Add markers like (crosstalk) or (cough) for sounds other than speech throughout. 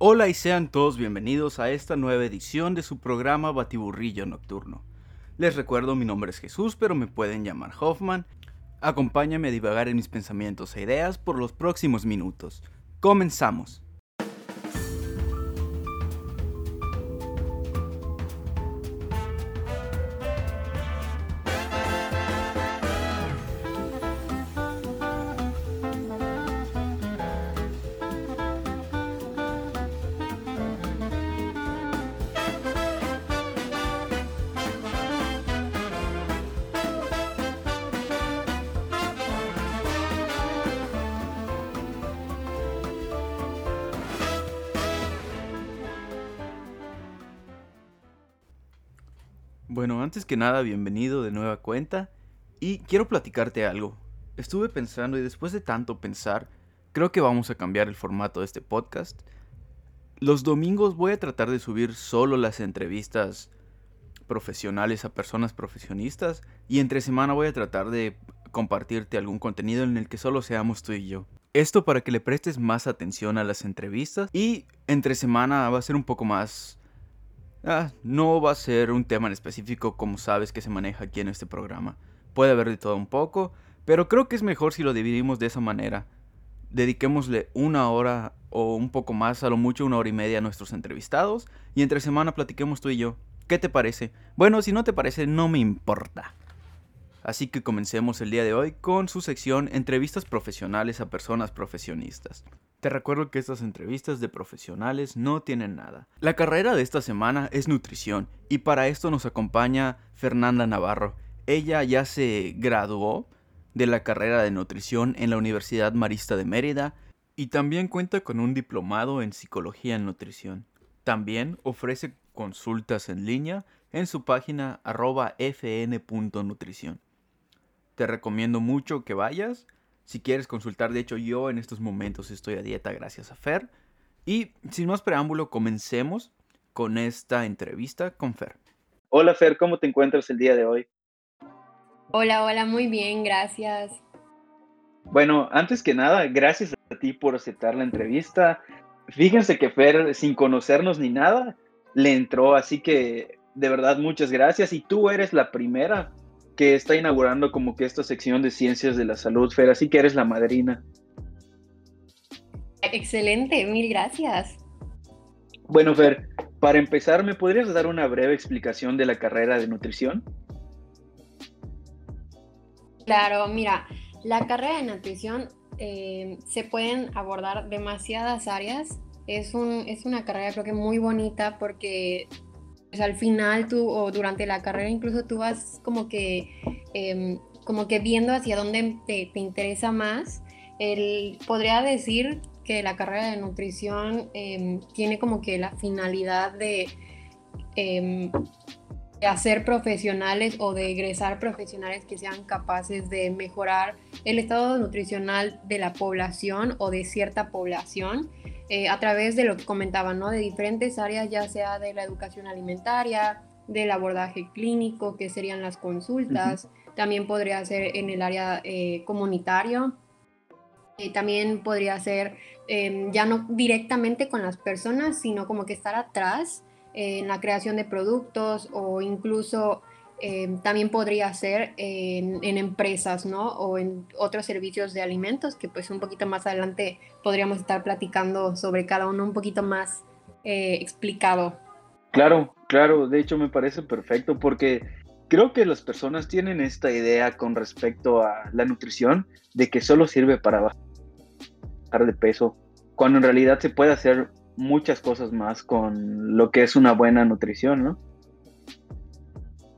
Hola y sean todos bienvenidos a esta nueva edición de su programa Batiburrillo Nocturno. Les recuerdo mi nombre es Jesús, pero me pueden llamar Hoffman. Acompáñame a divagar en mis pensamientos e ideas por los próximos minutos. Comenzamos. Que nada, bienvenido de nueva cuenta. Y quiero platicarte algo. Estuve pensando y después de tanto pensar, creo que vamos a cambiar el formato de este podcast. Los domingos voy a tratar de subir solo las entrevistas profesionales a personas profesionistas y entre semana voy a tratar de compartirte algún contenido en el que solo seamos tú y yo. Esto para que le prestes más atención a las entrevistas y entre semana va a ser un poco más Ah, no va a ser un tema en específico como sabes que se maneja aquí en este programa. Puede haber de todo un poco, pero creo que es mejor si lo dividimos de esa manera. Dediquémosle una hora o un poco más, a lo mucho una hora y media a nuestros entrevistados y entre semana platiquemos tú y yo. ¿Qué te parece? Bueno, si no te parece, no me importa. Así que comencemos el día de hoy con su sección Entrevistas profesionales a personas profesionistas. Te recuerdo que estas entrevistas de profesionales no tienen nada. La carrera de esta semana es nutrición y para esto nos acompaña Fernanda Navarro. Ella ya se graduó de la carrera de nutrición en la Universidad Marista de Mérida y también cuenta con un diplomado en psicología en nutrición. También ofrece consultas en línea en su página arroba fn.nutrición. Te recomiendo mucho que vayas si quieres consultar. De hecho, yo en estos momentos estoy a dieta gracias a Fer. Y sin más preámbulo, comencemos con esta entrevista con Fer. Hola Fer, ¿cómo te encuentras el día de hoy? Hola, hola, muy bien, gracias. Bueno, antes que nada, gracias a ti por aceptar la entrevista. Fíjense que Fer, sin conocernos ni nada, le entró, así que de verdad muchas gracias. Y tú eres la primera que está inaugurando como que esta sección de ciencias de la salud, Fer, así que eres la madrina. Excelente, mil gracias. Bueno, Fer, para empezar, ¿me podrías dar una breve explicación de la carrera de nutrición? Claro, mira, la carrera de nutrición eh, se pueden abordar demasiadas áreas. Es, un, es una carrera creo que muy bonita porque pues, al final tú o durante la carrera incluso tú vas como que, em, como que viendo hacia dónde te, interesa más. El, podría decir que la carrera de nutrición em, tiene como que la finalidad de, em, de, hacer profesionales o de egresar profesionales que sean capaces de mejorar el estado nutricional de la población o de cierta población eh, a través de lo que comentaban, ¿no? De diferentes áreas, ya sea de la educación alimentaria, del abordaje clínico, que serían las consultas, también podría ser en el área eh, comunitario, eh, también podría ser em, ya no directamente con las personas, sino como que estar atrás en la creación de productos o incluso Em, también podría ser en, empresas, ¿no? O en otros servicios de alimentos, que pues un poquito más adelante podríamos estar platicando sobre cada uno un poquito más eh, explicado. Claro, claro, de hecho me parece perfecto porque creo que las personas tienen esta idea con respecto a la nutrición de que solo sirve para bajar de peso, cuando en realidad se puede hacer muchas cosas más con lo que es una buena nutrición, ¿no?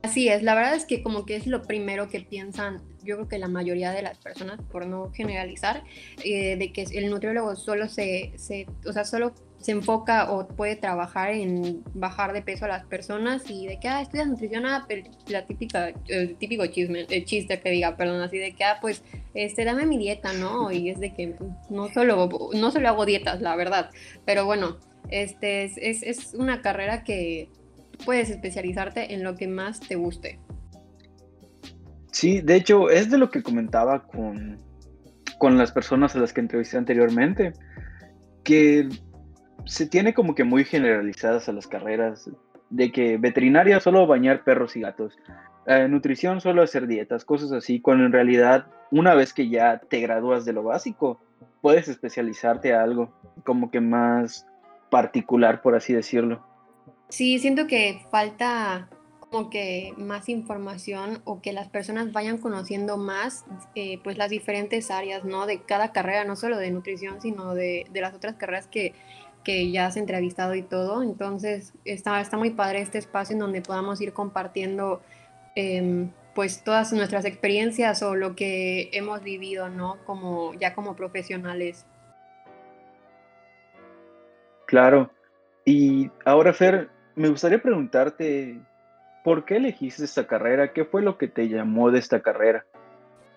Así es, la verdad es que como que es lo primero que piensan, yo creo que la mayoría de las personas, por no generalizar, eh, de que el nutriólogo solo se, se, o sea, solo se enfoca o puede trabajar en bajar de peso a las personas y de que, ah, estudias nutrición, ah, la típica, el típico chisme, el chiste que diga, perdón, así de que, ah, pues, este, dame mi dieta, ¿no? Y es de que no solo, no solo hago dietas, la verdad, pero bueno, este, es, es, es una carrera que puedes especializarte en lo que más te guste. Sí, de hecho, es de lo que comentaba con, con las personas a las que entrevisté anteriormente, que se tiene como que muy generalizadas a las carreras, de que veterinaria solo bañar perros y gatos, eh, nutrición solo hacer dietas, cosas así, cuando en realidad una vez que ya te gradúas de lo básico, puedes especializarte a algo como que más particular, por así decirlo. Sí, siento que falta como que más información o que las personas vayan conociendo más eh, pues las diferentes áreas, ¿no? De cada carrera, no solo de nutrición, sino de, de las otras carreras que, que, ya has entrevistado y todo. Entonces está, está muy padre este espacio en donde podamos ir compartiendo eh, pues todas nuestras experiencias o lo que hemos vivido, ¿no? Como ya como profesionales. Claro. Y ahora, Fer, me gustaría preguntarte, ¿por qué elegiste esta carrera? ¿Qué fue lo que te llamó de esta carrera?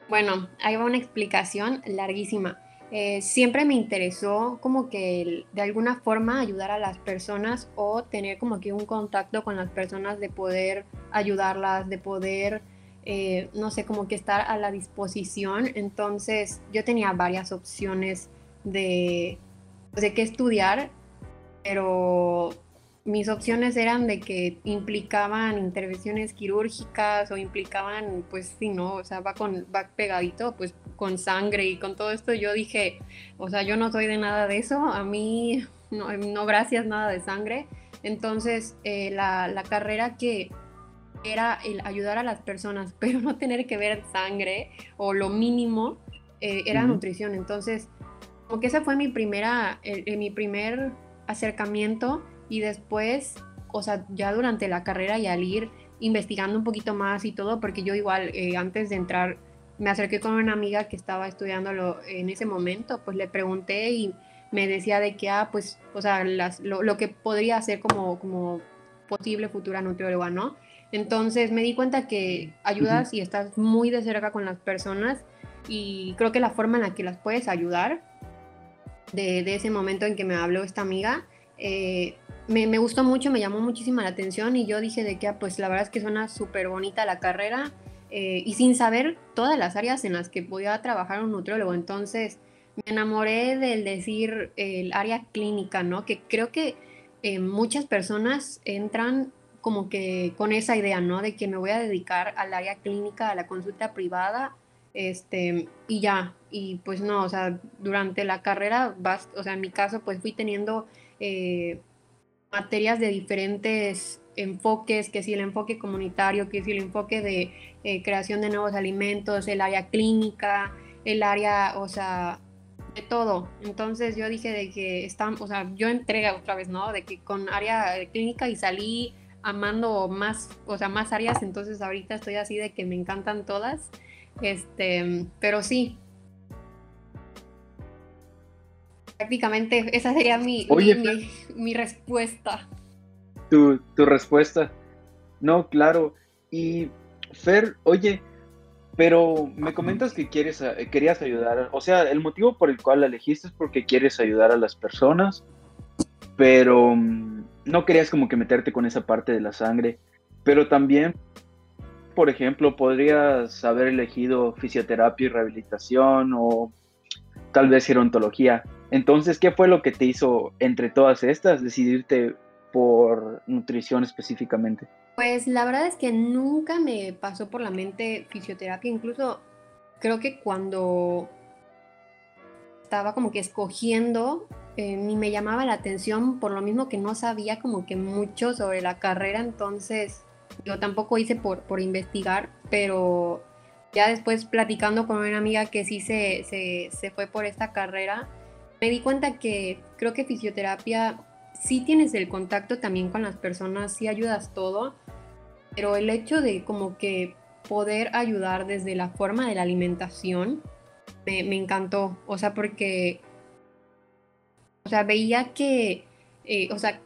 Bueno, ahí va una explicación larguísima. Eh, siempre me interesó como que de alguna forma ayudar a las personas o tener como que un contacto con las personas de poder ayudarlas, de poder eh, no sé, como que estar a la disposición. Entonces yo tenía varias opciones de, de qué estudiar, pero mis opciones eran de que implicaban intervenciones quirúrgicas o implicaban, pues sí, ¿no? O sea, va, con, va pegadito, pues con sangre y con todo esto. Yo dije, o sea, yo no soy de nada de eso, a mí (laughs) no, no gracias, nada de sangre. Entonces, eh, la, la carrera que era el ayudar a las personas, (laughs) pero no tener que ver sangre o lo mínimo eh, era nutrición. Entonces, como que ese fue mi primera, mi primer acercamiento y después, o sea, ya durante la carrera y al ir investigando un poquito más y todo, porque yo igual eh, antes de entrar me acerqué con una amiga que estaba estudiándolo en ese momento, pues le pregunté y me decía de que, ah, pues, o sea, las, lo, lo, que podría hacer como, como posible futura nutrióloga, ¿no? Entonces me di cuenta que ayudas y estás muy de cerca con las personas y creo que la forma en la que las puedes ayudar, de, ese momento en que me habló esta amiga, eh, me, gustó mucho, me llamó muchísima la atención y yo dije de que ah, pues la verdad es que suena súper bonita la carrera eh, y sin saber todas las áreas en las que podía trabajar un nutriólogo. Entonces me enamoré del decir el área clínica, ¿no? Que creo que eh, muchas personas entran como que con esa idea, ¿no? De que me voy a dedicar al área clínica, a la consulta privada, este, y ya, y pues no, o sea, durante la carrera, o sea, en mi caso, pues fui teniendo eh, materias de diferentes enfoques, que si el enfoque comunitario, que si el enfoque de eh, creación de nuevos alimentos, el área clínica, el área, o sea, de todo. Entonces yo dije de que están, o sea, yo entré otra vez, ¿no? De que con área clínica y salí amando más, o sea, más áreas, entonces ahorita estoy así de que me encantan todas. Este, pero sí. Prácticamente esa sería mi, mi, respuesta. Tu, tu respuesta. No, claro. Y Fer, oye, pero me comentas que quieres, querías ayudar, o sea, el motivo por el cual la elegiste es porque quieres ayudar a las personas, pero mm, no querías como que meterte con esa parte de la sangre, pero también, por ejemplo, podrías haber elegido fisioterapia y rehabilitación o tal vez gerontología. Entonces, ¿qué fue lo que te hizo entre todas estas decidirte por nutrición específicamente? Pues la verdad es que nunca me pasó por la mente fisioterapia, incluso creo que cuando estaba como que escogiendo eh, ni me llamaba la atención por lo mismo que no sabía como que mucho sobre la carrera, entonces yo tampoco hice por, por investigar, pero ya después platicando con una amiga que sí se, se, se fue por esta carrera, me di cuenta que creo que fisioterapia sí tienes el contacto también con las personas, sí ayudas todo, pero el hecho de como que poder ayudar desde la forma de la alimentación me, me encantó, o sea, porque o sea, veía que, eh, o sea,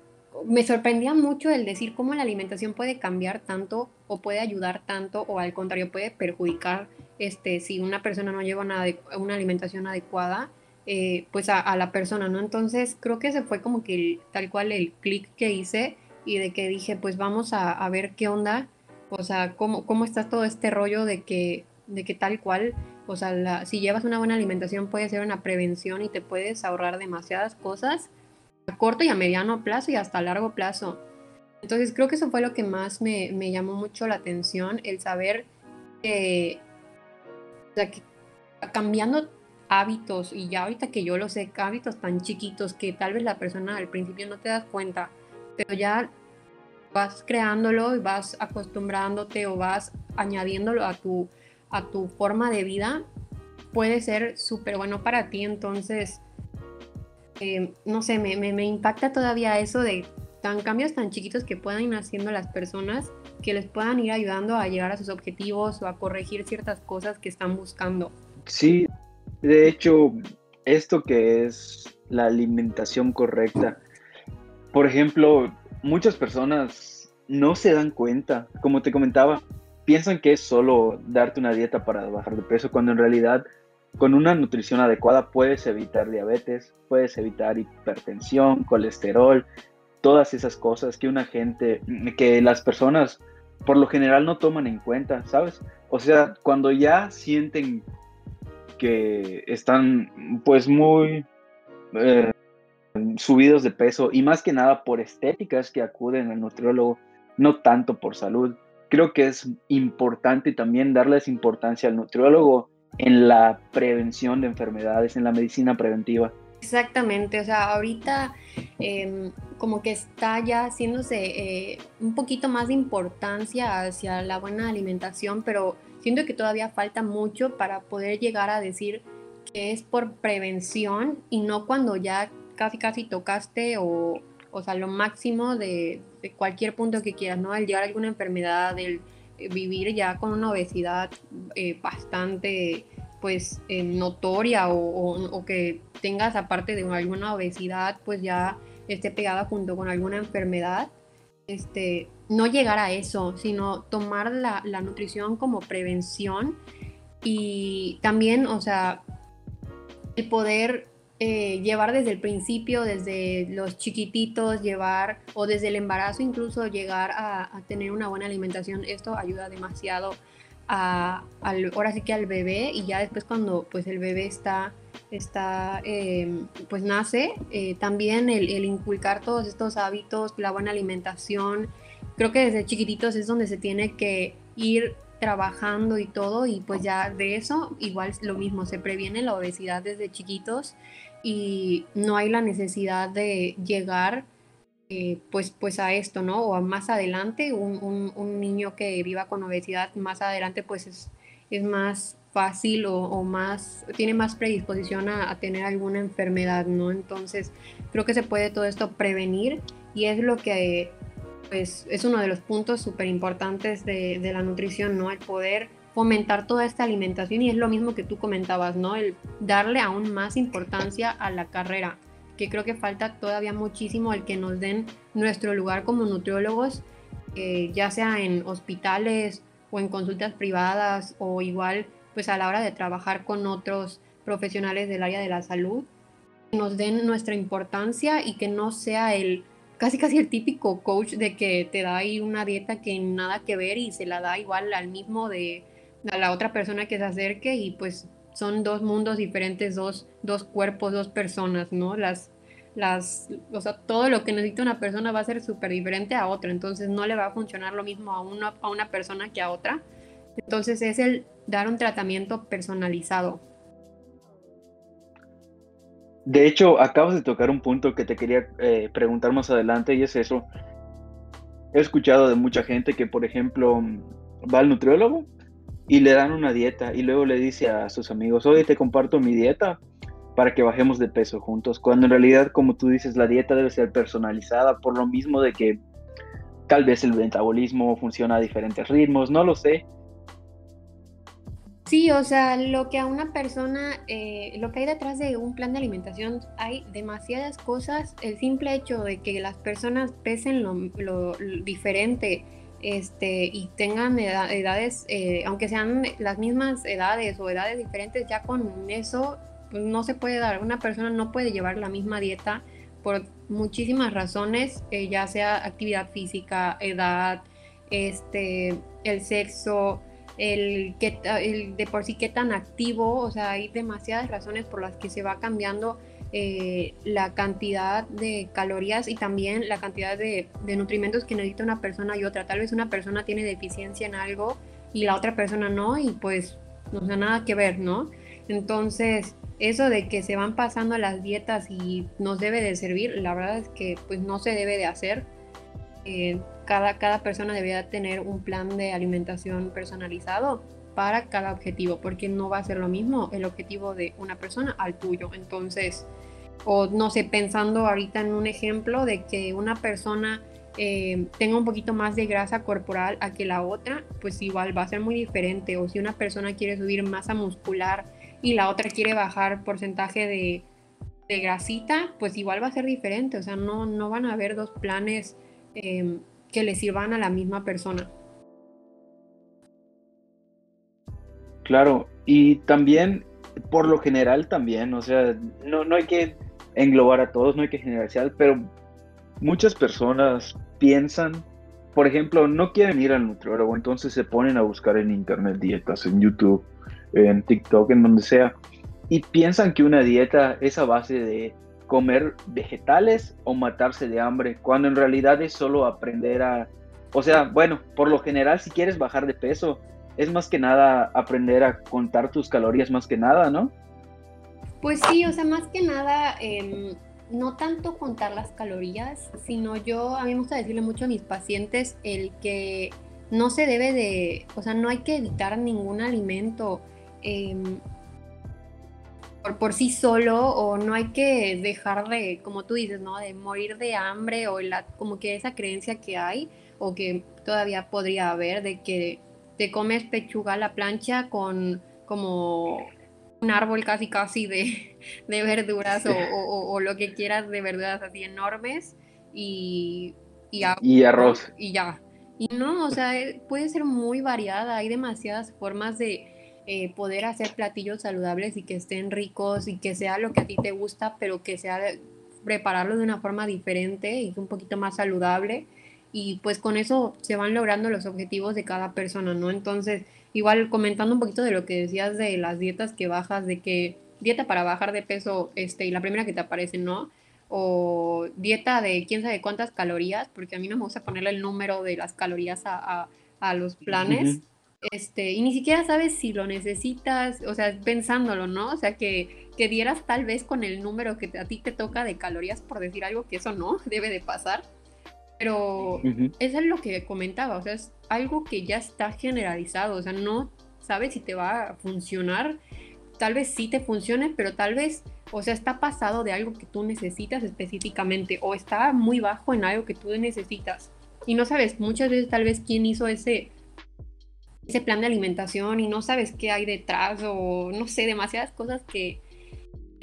me sorprendía mucho el decir cómo la alimentación puede cambiar tanto o puede ayudar tanto o al contrario puede perjudicar este, si una persona no lleva una, una alimentación adecuada, eh, pues a, la persona, ¿no? Entonces creo que ese fue como que tal cual el clic que hice y de que dije, pues vamos a, ver qué onda, o sea, cómo, cómo está todo este rollo de que, de que tal cual o sea, si llevas una buena alimentación puede ser una prevención y te puedes ahorrar demasiadas cosas. a corto y a mediano plazo y hasta a largo plazo. Entonces creo que eso fue lo que más me, me llamó mucho la atención, el saber que, o sea, que cambiando hábitos, y ya ahorita que yo lo sé, hábitos tan chiquitos que tal vez la persona al principio no te das cuenta, pero ya vas creándolo y vas acostumbrándote o vas añadiéndolo a tu, a tu forma de vida, puede ser súper bueno para ti. Entonces, eh, no sé, me, me, me, impacta todavía eso de tan cambios tan chiquitos que puedan ir haciendo las personas que les puedan ir ayudando a llegar a sus objetivos o a corregir ciertas cosas que están buscando. Sí, de hecho, esto que es la alimentación correcta, por ejemplo, muchas personas no se dan cuenta, como te comentaba, piensan que es solo darte una dieta para bajar de peso, cuando en realidad con una nutrición adecuada puedes evitar diabetes, puedes evitar hipertensión, colesterol, todas esas cosas que una gente, que las personas por lo general no toman en cuenta, ¿sabes? O sea, cuando ya sienten que están pues muy eh, subidos de peso y más que nada por estéticas que acuden al nutriólogo, no tanto por salud. Creo que es importante también darles importancia al nutriólogo en la prevención de enfermedades, en la medicina preventiva. Exactamente, o sea, ahorita eh, como que está ya haciéndose eh, un poquito más de importancia hacia la buena alimentación, pero siento que todavía falta mucho para poder llegar a decir que es por prevención y no cuando ya casi casi tocaste o, o sea, lo máximo de, cualquier punto que quieras, ¿no? El llegar a alguna enfermedad, el vivir ya con una obesidad eh, bastante pues eh, notoria o, o, o, que tengas aparte de alguna obesidad pues ya esté pegada junto con alguna enfermedad, este, no llegar a eso, sino tomar la, la nutrición como prevención y también, o sea, el poder eh, llevar desde el principio, desde los chiquititos, llevar o desde el embarazo incluso llegar a, tener una buena alimentación, esto ayuda demasiado a, al, ahora sí que al bebé y ya después cuando pues el bebé está, está eh, pues nace, eh, también el, el, inculcar todos estos hábitos, la buena alimentación, creo que desde chiquititos es donde se tiene que ir trabajando y todo y pues ya de eso igual lo mismo, se previene la obesidad desde chiquitos y no hay la necesidad de llegar eh, pues, pues a esto, ¿no? O más adelante, un, un, un, niño que viva con obesidad más adelante pues es, es más fácil o, o, más, tiene más predisposición a, a, tener alguna enfermedad, ¿no? Entonces creo que se puede todo esto prevenir y es lo que pues es uno de los puntos súper importantes de, de la nutrición, ¿no? El poder fomentar toda esta alimentación y es lo mismo que tú comentabas, ¿no? El darle aún más importancia a la carrera, que creo que falta todavía muchísimo el que nos den nuestro lugar como nutriólogos, eh, ya sea en hospitales o en consultas privadas o igual pues a la hora de trabajar con otros profesionales del área de la salud, que nos den nuestra importancia y que no sea el casi casi el típico coach de que te da ahí una dieta que nada que ver y se la da igual al mismo de la otra persona que se acerque y pues son dos mundos diferentes, dos, dos cuerpos, dos personas, ¿no? Las, las, o sea, todo lo que necesita una persona va a ser súper diferente a otra, entonces no le va a funcionar lo mismo a a una persona que a otra. Entonces es el dar un tratamiento personalizado. De hecho, acabas de tocar un punto que te quería eh, preguntar más adelante y es eso. He escuchado de mucha gente que, por ejemplo, va al nutriólogo y le dan una dieta y luego le dice a sus amigos, oye, te comparto mi dieta para que bajemos de peso juntos, cuando en realidad, como tú dices, la dieta debe ser personalizada por lo mismo de que tal vez el metabolismo funciona a diferentes ritmos, no lo sé. Sí, o sea, lo que a una persona, eh, lo que hay detrás de un plan de alimentación, hay demasiadas cosas. El simple hecho de que las personas pesen lo, lo, lo diferente, este, y tengan edad, edades, eh, aunque sean las mismas edades o edades diferentes, ya con eso no se puede dar. Una persona no puede llevar la misma dieta por muchísimas razones, eh, ya sea actividad física, edad, este, el sexo, el, que, el de por sí qué tan activo, o sea, hay demasiadas razones por las que se va cambiando eh, la cantidad de calorías y también la cantidad de, de, nutrimentos que necesita una persona y otra. Tal vez una persona tiene deficiencia en algo y la otra persona no y pues no tiene nada que ver, ¿no? Entonces, eso de que se van pasando las dietas y nos debe de servir, la verdad es que pues no se debe de hacer. Eh, cada, cada persona debería tener un plan de alimentación personalizado para cada objetivo, porque no va a ser lo mismo el objetivo de una persona al tuyo. Entonces, o no sé, pensando ahorita en un ejemplo de que una persona eh, tenga un poquito más de grasa corporal a que la otra, pues igual va a ser muy diferente. O si una persona quiere subir masa muscular y la otra quiere bajar porcentaje de, de grasita, pues igual va a ser diferente. O sea, no, no van a haber dos planes eh, que le sirvan a la misma persona. Claro, y también, por lo general también, o sea, no, no hay que englobar a todos, no hay que generalizar, pero muchas personas piensan, por ejemplo, no quieren ir al nutriólogo, entonces se ponen a buscar en internet dietas, en YouTube, en TikTok, en donde sea, y piensan que una dieta es a base de comer vegetales o matarse de hambre, cuando en realidad es solo aprender a, o sea, bueno, por lo general si quieres bajar de peso, es más que nada aprender a contar tus calorías más que nada, ¿no? Pues sí, o sea, más que nada, em, no tanto contar las calorías, sino yo, a mí me gusta decirle mucho a mis pacientes el que no se debe de, o sea, no hay que evitar ningún alimento em, por, por, sí solo o no hay que dejar de, como tú dices, ¿no? De morir de hambre o la, como que esa creencia que hay o que todavía podría haber de que te comes pechuga a la plancha con como un árbol casi casi de, (laughs) de verduras o, o, lo que quieras de verduras así enormes y, y, y arroz. Y ya. Y no, o sea, eh, puede ser muy variada, hay demasiadas formas de eh, poder hacer platillos saludables y que estén ricos y que sea lo que a ti te gusta, pero que sea prepararlo de una forma diferente y un poquito más saludable y pues con eso se van logrando los objetivos de cada persona, ¿no? Entonces, igual comentando un poquito de lo que decías de las dietas que bajas, de que dieta para bajar de peso, este, y la primera que te aparece, ¿no? O dieta de quién sabe cuántas calorías, porque a mí no me gusta ponerle el número de las calorías a, a, los planes. Este, y ni siquiera sabes si lo necesitas, o sea, pensándolo, ¿no? O sea, que, que dieras tal vez con el número que a ti te toca de calorías, por decir algo que eso no (laughs) debe de pasar. Pero eso es lo que comentaba, o sea, es algo que ya está generalizado, o sea, no sabes si te va a funcionar, tal vez sí te funcione, pero tal vez, o sea, está pasado de algo que tú necesitas específicamente o está muy bajo en algo que tú necesitas. Y no sabes muchas veces tal vez quién hizo ese, ese plan de alimentación y no sabes qué hay detrás o no sé, demasiadas cosas que,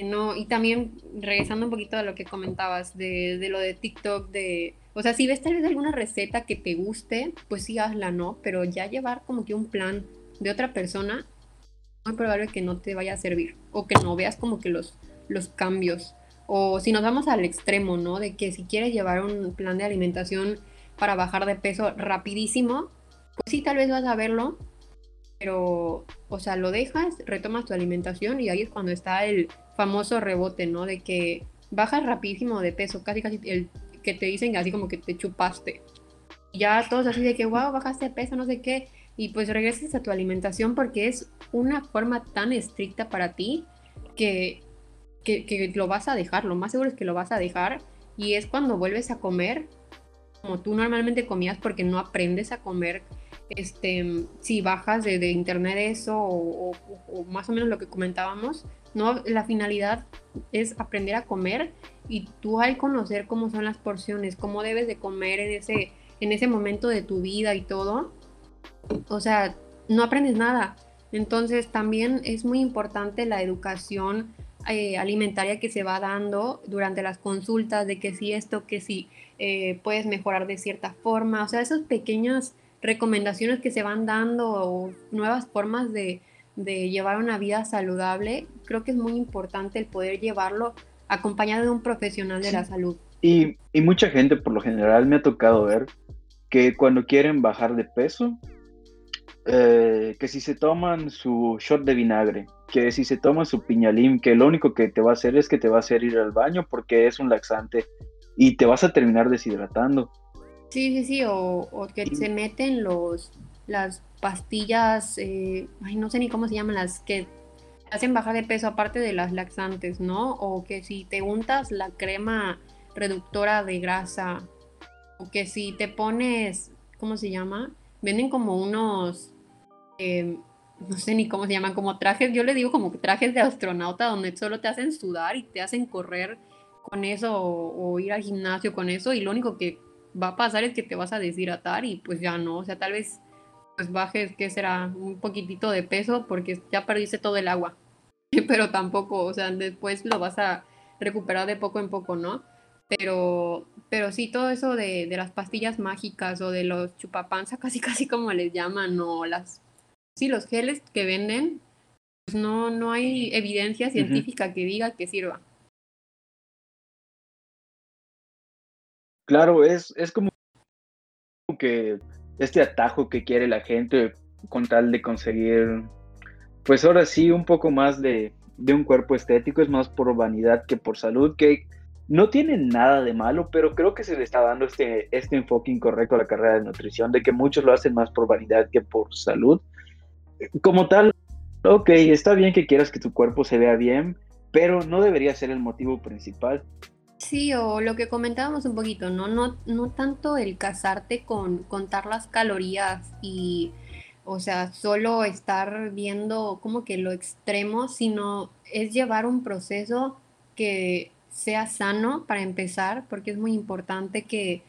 no. Y también regresando un poquito a lo que comentabas de, de lo de TikTok, de o sea, si ves tal vez alguna receta que te guste, pues sí hazla, ¿no? Pero ya llevar como que un plan de otra persona, muy probable que no te vaya a servir o que no veas como que los, los cambios. O si nos vamos al extremo, ¿no? De que si quieres llevar un plan de alimentación para bajar de peso rapidísimo, pues sí, tal vez vas a verlo, pero, o sea, lo dejas, retomas tu alimentación y ahí es cuando está el famoso rebote, ¿no? De que bajas rapidísimo de peso, casi casi el que te dicen así como que te chupaste. Y ya todos así de que, wow, bajaste de peso, no sé qué. Y pues regresas a tu alimentación porque es una forma tan estricta para ti que, que, que lo vas a dejar. Lo más seguro es que lo vas a dejar. Y es cuando vuelves a comer como tú normalmente comías porque no aprendes a comer este, si bajas de, de internet eso o, más o menos lo que comentábamos, no, la finalidad es aprender a comer y tú al conocer cómo son las porciones, cómo debes de comer en ese, en ese momento de tu vida y todo, o sea, no aprendes nada. Entonces también es muy importante la educación eh, alimentaria que se va dando durante las consultas, de que si esto, que si eh, puedes mejorar de cierta forma, o sea, esas pequeñas recomendaciones que se van dando o nuevas formas de, de llevar una vida saludable, creo que es muy importante el poder llevarlo acompañado de un profesional de la salud. Y, y, mucha gente por lo general me ha tocado ver que cuando quieren bajar de peso, eh, que si se toman su shot de vinagre que si se toma su piñalín, que lo único que te va a hacer es que te va a hacer ir al baño porque es un laxante y te vas a terminar deshidratando. Sí, sí, sí, o, que se meten los, las pastillas, eh, ay, no sé ni cómo se llaman, las que hacen bajar de peso aparte de las laxantes, ¿no? O que si te untas la crema reductora de grasa, o que si te pones, ¿cómo se llama? Venden como unos, em, no sé ni cómo se llaman, como trajes, yo le digo como trajes de astronauta donde solo te hacen sudar y te hacen correr con eso o, ir al gimnasio con eso y lo único que va a pasar es que te vas a deshidratar y pues ya no, o sea, tal vez pues bajes, que será? Un poquitito de peso porque ya perdiste todo el agua, (laughs) pero tampoco, o sea, después lo vas a recuperar de poco en poco, ¿no? Pero, pero sí, todo eso de, de las pastillas mágicas o de los chupapanza, (laughs) casi casi como les llaman, o las, sí, los geles que venden, pues no, no hay evidencia científica que diga que sirva. Claro, es, es como que este atajo que quiere la gente con tal de conseguir, pues ahora sí, un poco más de, de un cuerpo estético, es más por vanidad que por salud, que no tiene nada de malo, pero creo que se le está dando este, este enfoque incorrecto a la carrera de nutrición, de que muchos lo hacen más por vanidad que por salud. Como tal, ok, está bien que quieras que tu cuerpo se vea bien, pero no debería ser el motivo principal. Sí, o lo que comentábamos un poquito, ¿no? No, no tanto el casarte con contar las calorías y, o sea, solo estar viendo como que lo extremo, sino es llevar un proceso que sea sano para empezar, porque es muy importante que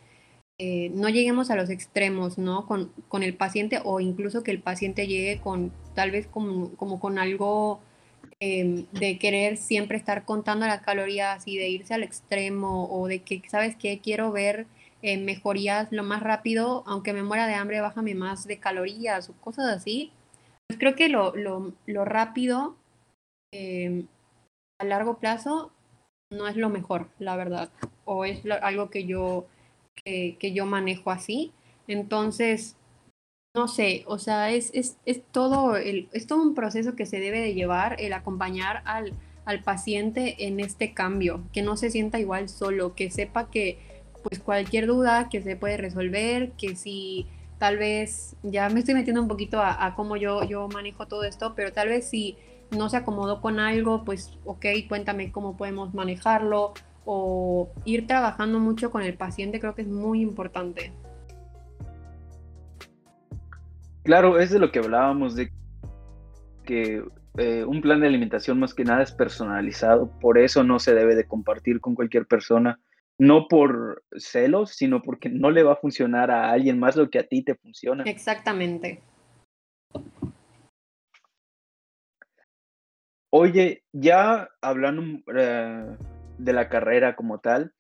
eh, no lleguemos a los extremos, ¿no? Con, con, el paciente o incluso que el paciente llegue con tal vez como, como con algo Em, de querer siempre estar contando las calorías y de irse al extremo o de que, ¿sabes qué? Quiero ver eh, mejorías lo más rápido, aunque me muera de hambre, bájame más de calorías o cosas así. Pues creo que lo, lo, lo rápido em, a largo plazo no es lo mejor, la verdad, o es algo que yo, que, que yo manejo así. Entonces, no sé, o sea, es, es, es, todo el, es todo un proceso que se debe de llevar, el acompañar al, al paciente en este cambio, que no se sienta igual solo, que sepa que pues cualquier duda que se puede resolver, que si tal vez, ya me estoy metiendo un poquito a, cómo yo, yo manejo todo esto, pero tal vez si no se acomodó con algo, pues ok, cuéntame cómo podemos manejarlo o ir trabajando mucho con el paciente creo que es muy importante. Claro, es de lo que hablábamos, de que eh, un plan de alimentación más que nada es personalizado, por eso no se debe de compartir con cualquier persona, no por celos, sino porque no le va a funcionar a alguien más lo que a ti te funciona. Exactamente. Oye, ya hablando eh, de la carrera como tal,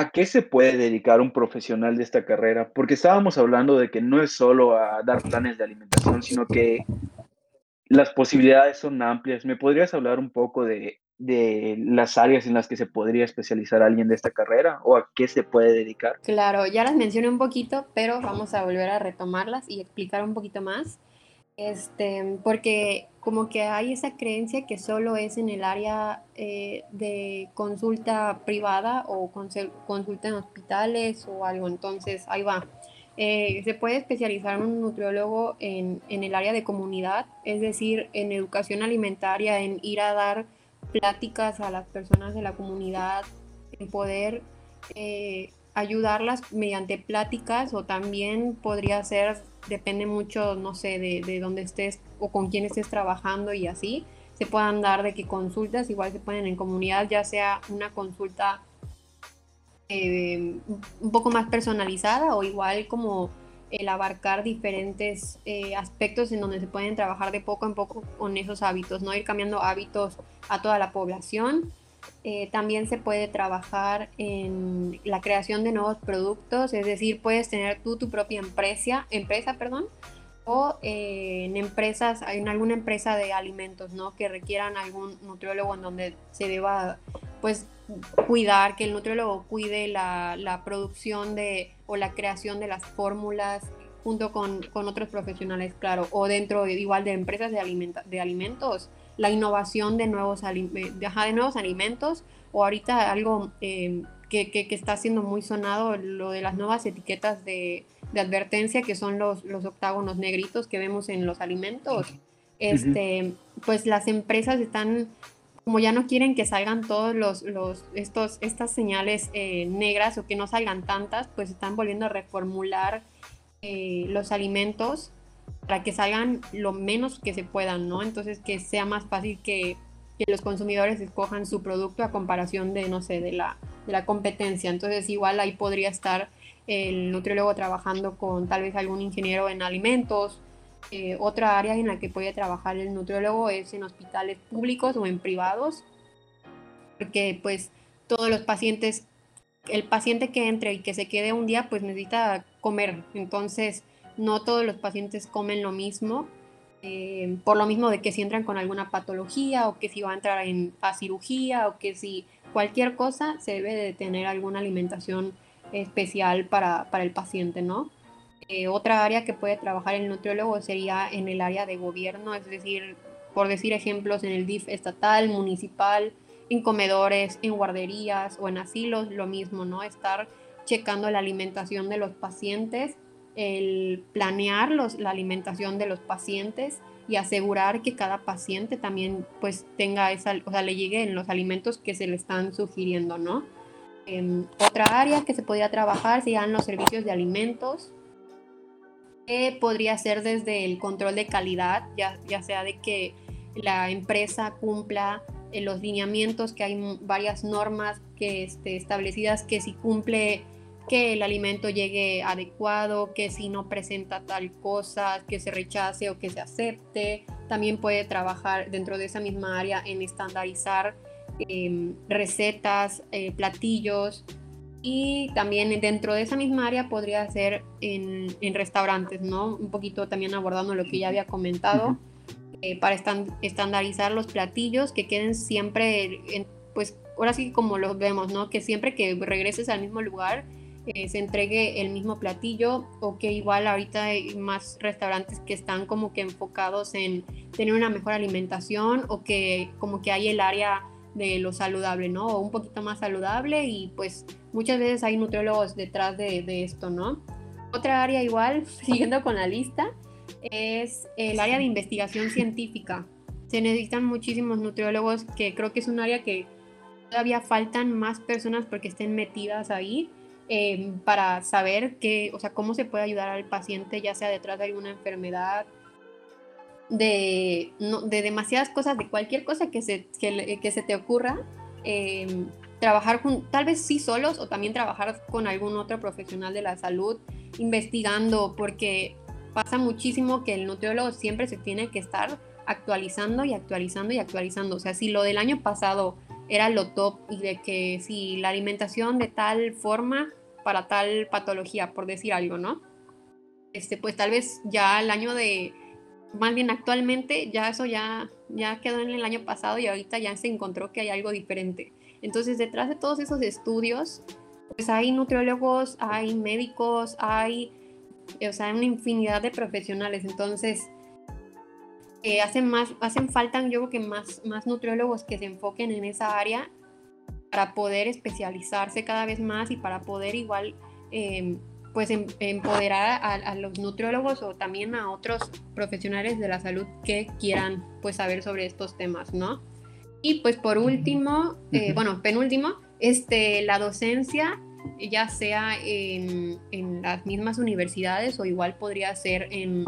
¿A qué se puede dedicar un profesional de esta carrera? Porque estábamos hablando de que no es solo a dar planes de alimentación, sino que las posibilidades son amplias. ¿Me podrías hablar un poco de, las áreas en las que se podría especializar alguien de esta carrera o a qué se puede dedicar? Claro, ya las mencioné un poquito, pero vamos a volver a retomarlas y explicar un poquito más. Este, porque como que hay esa creencia que solo es en el área eh, de consulta privada o consulta en hospitales o algo. Entonces, ahí va. Eh, se puede especializar un nutriólogo en, en, el área de comunidad, es decir, en educación alimentaria, en ir a dar pláticas a las personas de la comunidad, en poder eh, ayudarlas mediante pláticas o también podría ser, depende mucho, no sé, de, de dónde estés o con quién estés trabajando y así, se puedan dar de que consultas igual se pueden en comunidad, ya sea una consulta eh, un poco más personalizada o igual como el abarcar diferentes eh, aspectos en donde se pueden trabajar de poco en poco con esos hábitos, no ir cambiando hábitos a toda la población eh, también se puede trabajar en la creación de nuevos productos, es decir, puedes tener tú tu propia empresa, empresa perdón, o eh, en empresas, en alguna empresa de alimentos, ¿no? Que requieran algún nutriólogo en donde se deba, pues, cuidar, que el nutriólogo cuide la, la producción de, o la creación de las fórmulas junto con, otros profesionales, claro, o dentro igual de empresas de, de alimentos, la innovación de nuevos, de, de nuevos alimentos, o ahorita algo eh, que, que, está siendo muy sonado, lo de las nuevas etiquetas de, de advertencia, que son los, los octágonos negritos que vemos en los alimentos. Este, Pues las empresas están como ya no quieren que salgan todos los, los estos, estas señales eh, negras o que no salgan tantas, pues están volviendo a reformular eh, los alimentos para que salgan lo menos que se puedan, ¿no? Entonces que sea más fácil que, que los consumidores escojan su producto a comparación de, no sé, de la, de la competencia. Entonces igual ahí podría estar el nutriólogo trabajando con tal vez algún ingeniero en alimentos eh, otra área en la que puede trabajar el nutriólogo es en hospitales públicos o en privados, porque pues todos los pacientes, el paciente que entre y que se quede un día pues necesita comer, entonces no todos los pacientes comen lo mismo, eh, por lo mismo de que si entran con alguna patología o que si va a entrar en, a cirugía o que si cualquier cosa se debe de tener alguna alimentación especial para, para el paciente, ¿no? Eh, otra área que puede trabajar el nutriólogo sería en el área de gobierno, es decir, por decir ejemplos, en el DIF estatal, municipal, en comedores, en guarderías o en asilos, lo mismo, ¿no? Estar checando la alimentación de los pacientes, el planear los, la alimentación de los pacientes y asegurar que cada paciente también pues tenga esa, o sea, le lleguen los alimentos que se le están sugiriendo, ¿no? Em, otra área que se podría trabajar serían los servicios de alimentos, podría ser desde el control de calidad, ya, ya sea de que la empresa cumpla eh, los lineamientos, que hay varias normas que este, establecidas que si cumple que el alimento llegue adecuado, que si no presenta tal cosa, que se rechace o que se acepte. También puede trabajar dentro de esa misma área en estandarizar em, recetas, eh, platillos, y también dentro de esa misma área podría ser en, en restaurantes, ¿no? Un poquito también abordando lo que ya había comentado, eh, para estandarizar los platillos que queden siempre, pues ahora sí como los vemos, ¿no? Que siempre que regreses al mismo lugar eh, se entregue el mismo platillo o que igual ahorita hay más restaurantes que están como que enfocados en tener una mejor alimentación o que como que hay el área de lo saludable, ¿no? O un poquito más saludable y pues muchas veces hay nutriólogos detrás de, esto, ¿no? Otra área igual, (laughs) siguiendo con la lista, es el área de investigación científica. Se necesitan muchísimos nutriólogos, que creo que es un área que todavía faltan más personas porque estén metidas ahí eh, para saber qué, o sea, cómo se puede ayudar al paciente, ya sea detrás de alguna enfermedad, de, de demasiadas cosas, de cualquier cosa que se, que, se te ocurra. Eh, trabajar tal vez sí solos o también trabajar con algún otro profesional de la salud investigando porque pasa muchísimo que el nutriólogo siempre se tiene que estar actualizando y actualizando y actualizando. O sea, si lo del año pasado era lo top y de que si la alimentación de tal forma para tal patología, por decir algo, ¿no? Este, pues tal vez ya el año de, más bien actualmente ya eso ya, ya quedó en el año pasado y ahorita ya se encontró que hay algo diferente. Entonces, detrás de todos esos estudios, pues hay nutriólogos, hay médicos, hay, o sea, una infinidad de profesionales. Entonces, eh, hacen, más, hacen falta, yo creo que más, más nutriólogos que se enfoquen en esa área para poder especializarse cada vez más y para poder igual, em, pues, em, empoderar a, los nutriólogos o también a otros profesionales de la salud que quieran, pues, saber sobre estos temas, ¿no? Y pues por último, eh, bueno, penúltimo, este, la docencia, ya sea en, las mismas universidades o igual podría ser en,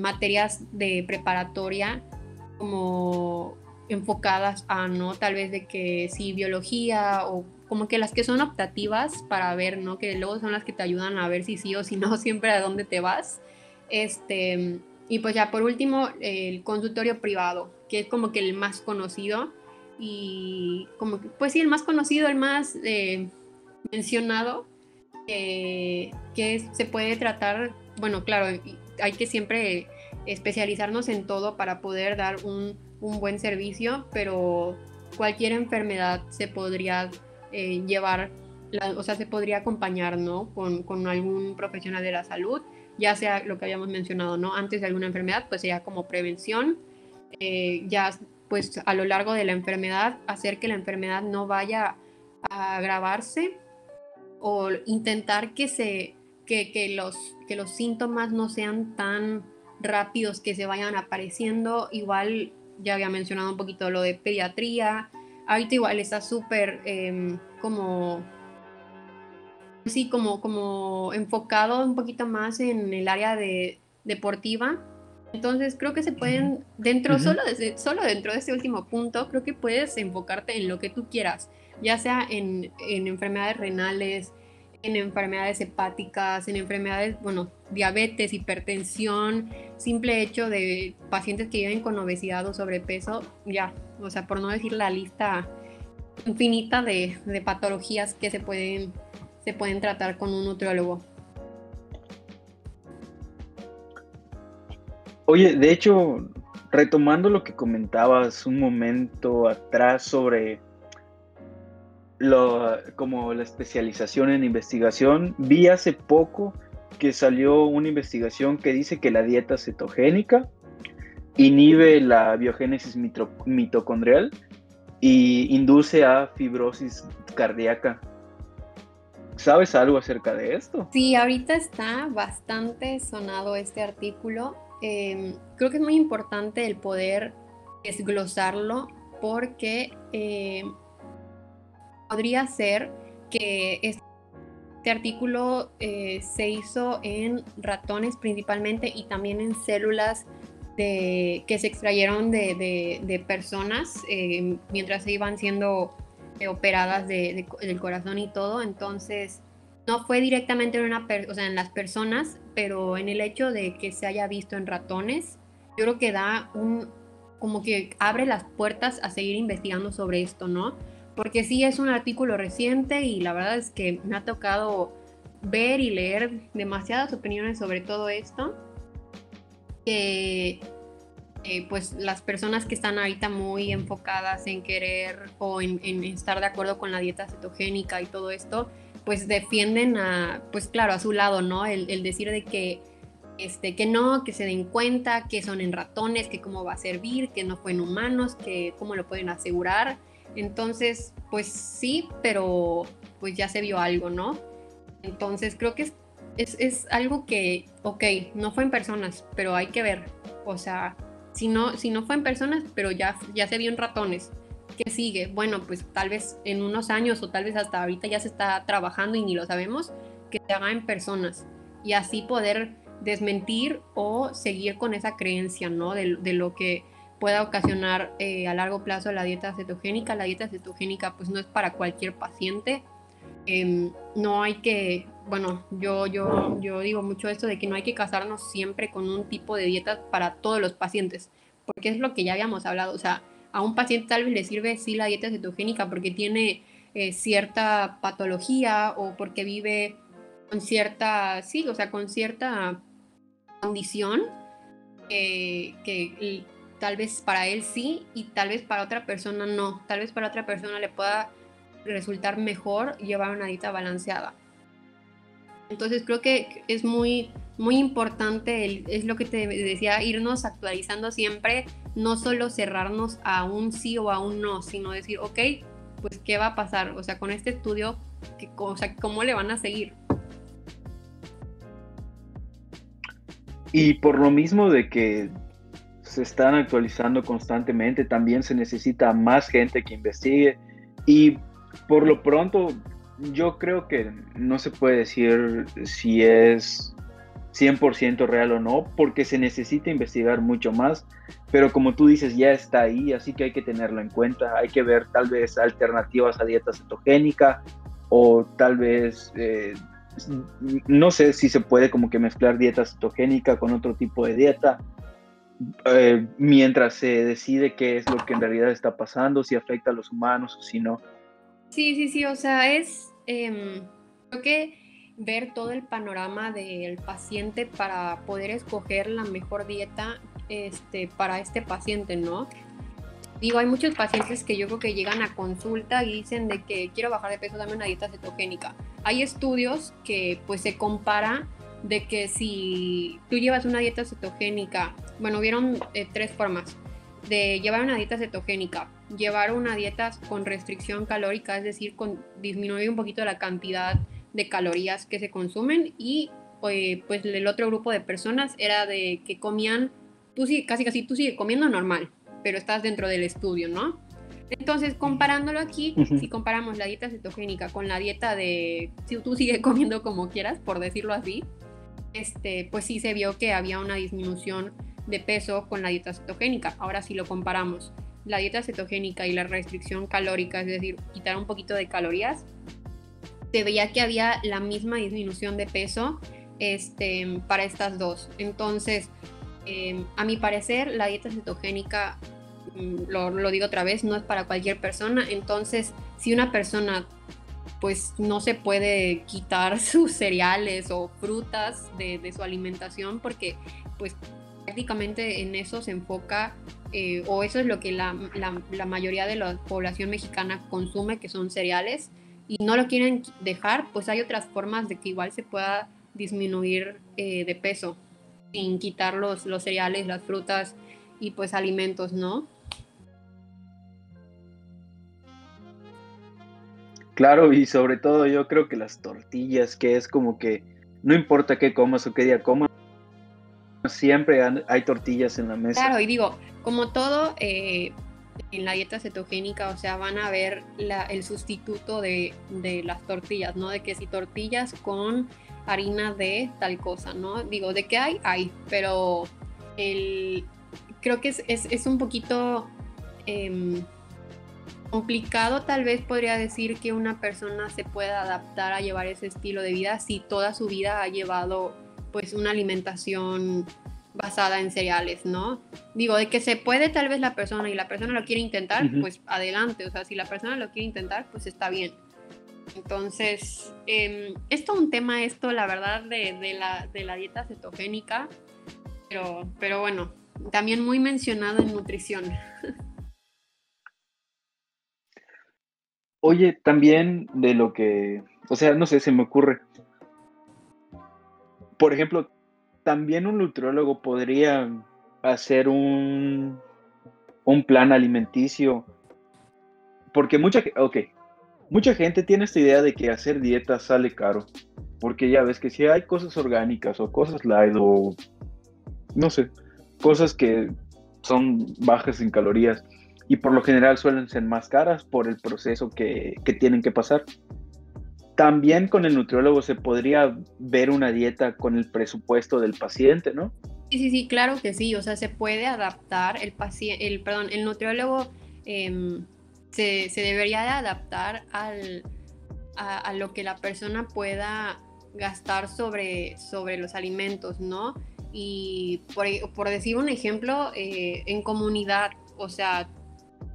materias de preparatoria como enfocadas a, ¿no? Tal vez de que sí, biología o como que las que son optativas para ver, ¿no? Que luego son las que te ayudan a ver si sí o si no, (laughs) siempre a dónde te vas. Este, y pues ya por último, el consultorio privado, que es como que el más conocido y como que, pues sí, el más conocido, el más eh, mencionado, que se puede tratar, bueno, claro, hay que siempre especializarnos en todo para poder dar un, un buen servicio, pero cualquier enfermedad se podría eh, llevar o sea, se podría acompañar, ¿no? Con, algún profesional de la salud, ya sea lo que habíamos mencionado, ¿no? Antes de alguna enfermedad, pues sería como prevención, eh, ya pues a lo largo de la enfermedad, hacer que la enfermedad no vaya a agravarse o intentar que, se, que los, que los síntomas no sean tan rápidos que se vayan apareciendo. Igual ya había mencionado un poquito lo de pediatría. Ahorita igual está súper em, como sí, como, como enfocado un poquito más en el área de deportiva. Entonces creo que se pueden, dentro, solo, solo dentro de este último punto, creo que puedes enfocarte en lo que tú quieras, ya sea en, en enfermedades renales, en enfermedades hepáticas, en enfermedades, bueno, diabetes, hipertensión, simple hecho de pacientes que viven con obesidad o sobrepeso, ya, o sea, por no decir la lista infinita de, patologías que se pueden se pueden tratar con un nutriólogo. Oye, de hecho, retomando lo que comentabas un momento atrás sobre lo, como la especialización en investigación, vi hace poco que salió una investigación que dice que la dieta cetogénica inhibe la biogénesis mitocondrial y induce a fibrosis cardíaca. ¿Sabes algo acerca de esto? Sí, ahorita está bastante sonado este artículo. Em, creo que es muy importante el poder desglosarlo porque em, podría ser que este artículo eh, se hizo en ratones principalmente y también en células de, que se extrayeron de, personas eh, mientras iban siendo eh, operadas de, del corazón y todo, entonces no fue directamente en, una o sea, en las personas, pero en el hecho de que se haya visto en ratones, yo creo que da como que abre las puertas a seguir investigando sobre esto, ¿no? Porque sí es un artículo reciente y la verdad es que me ha tocado ver y leer demasiadas opiniones sobre todo esto, que eh, pues las personas que están ahorita muy enfocadas en querer o en, estar de acuerdo con la dieta cetogénica y todo esto, pues defienden a, pues claro, a su lado, ¿no? El, decir de que, este, que no, que se den cuenta, que son en ratones, que cómo va a servir, que no fue en humanos, que cómo lo pueden asegurar. Entonces, pues sí, pero pues ya se vio algo, ¿no? Entonces creo que es, es, es algo que, ok, no fue en personas, pero hay que ver, o sea, si no, si no fue en personas, pero ya, ya se vio en ratones. ¿Qué sigue? Bueno, pues tal vez en unos años o tal vez hasta ahorita ya se está trabajando y ni lo sabemos, que se haga en personas y así poder desmentir o seguir con esa creencia, ¿no? De, de lo que pueda ocasionar eh, a largo plazo la dieta cetogénica. La dieta cetogénica pues no es para cualquier paciente. Em, no hay que bueno, yo, yo, yo digo mucho esto de que no hay que casarnos siempre con un tipo de dieta para todos los pacientes, porque es lo que ya habíamos hablado, o sea, a un paciente tal vez le sirve sí la dieta cetogénica porque tiene eh, cierta patología o porque vive con cierta, sí, o sea, con cierta condición que tal vez para él sí y tal vez para otra persona no, tal vez para otra persona le pueda resultar mejor llevar una dieta balanceada. Entonces creo que es muy, muy importante, es lo que te decía, irnos actualizando siempre, no solo cerrarnos a un sí o a un no, sino decir, ok, pues qué va a pasar, o sea, con este estudio, ¿qué, o sea, ¿cómo le van a seguir? Y por lo mismo de que se están actualizando constantemente, también se necesita más gente que investigue. Y por lo pronto yo creo que no se puede decir si es 100% real o no, porque se necesita investigar mucho más, pero como tú dices, ya está ahí, así que hay que tenerlo en cuenta, hay que ver tal vez alternativas a dieta cetogénica o tal vez, eh, no sé si se puede como que mezclar dieta cetogénica con otro tipo de dieta, eh, mientras se decide qué es lo que en realidad está pasando, si afecta a los humanos o si no. Sí, sí, sí, o sea, es, em, creo que ver todo el panorama del paciente para poder escoger la mejor dieta este, para este paciente, ¿no? Digo, hay muchos pacientes que yo creo que llegan a consulta y dicen de que quiero bajar de peso, dame una dieta cetogénica. Hay estudios que pues se compara de que si tú llevas una dieta cetogénica, bueno, vieron eh, tres formas de llevar una dieta cetogénica, llevar una dieta con restricción calórica, es decir, con disminuir un poquito la cantidad de calorías que se consumen y eh, pues el otro grupo de personas era de que comían, tú sí, casi casi tú sigues comiendo normal, pero estás dentro del estudio, ¿no? Entonces, comparándolo aquí, si comparamos la dieta cetogénica con la dieta de, si tú sigues (laughs) comiendo como quieras, por decirlo así, este, pues sí se vio que había una disminución de peso con la dieta cetogénica. Ahora si lo comparamos, la dieta cetogénica y la restricción calórica, es decir, quitar un poquito de calorías, se veía que había la misma disminución de peso este, para estas dos. Entonces, em, a mi parecer, la dieta cetogénica, mm, lo, digo otra vez, no es para cualquier persona. Entonces, si una persona pues no se puede quitar (laughs) sus cereales o frutas de, su alimentación porque pues prácticamente en eso se enfoca, eh, o eso es lo que la, la, mayoría de la población mexicana consume, que son cereales, y no lo quieren dejar, pues hay otras formas de que igual se pueda disminuir eh, de peso, sin quitar los, los cereales, las frutas y pues alimentos, ¿no? Claro, y sobre todo yo creo que las tortillas, que es como que no importa qué comas o qué día comas, siempre hay tortillas en la mesa. Claro, y digo, como todo eh, en la dieta cetogénica, o sea, van a ver el sustituto de, las tortillas, ¿no? De que si tortillas con harina de tal cosa, ¿no? Digo, ¿de qué hay? Hay, pero el, creo que es, un poquito em, complicado, tal vez podría decir que una persona se pueda adaptar a llevar ese estilo de vida si toda su vida ha llevado pues una alimentación basada en cereales, ¿no? Digo, de que se puede tal vez la persona y la persona lo quiere intentar, pues adelante, o sea, si la persona lo quiere intentar, pues está bien. Entonces, eh, es todo un tema esto, la verdad, de, la, de la dieta cetogénica, pero, pero bueno, también muy mencionado en nutrición. (laughs) Oye, también de lo que, o sea, no sé, se me ocurre, por ejemplo, también un nutriólogo podría hacer un, un plan alimenticio. Porque mucha, okay, mucha gente tiene esta idea de que hacer dieta sale caro. Porque ya ves que si hay cosas orgánicas o cosas light o no sé, cosas que son bajas en calorías y por lo general suelen ser más caras por el proceso que, que tienen que pasar. También con el nutriólogo se podría ver una dieta con el presupuesto del paciente, ¿no? Sí, sí, sí, claro que sí. O sea, se puede adaptar el paciente, el, perdón, el nutriólogo em, se, debería de adaptar al, a, lo que la persona pueda gastar sobre, sobre los alimentos, ¿no? Y por, decir un ejemplo, eh, en comunidad, o sea,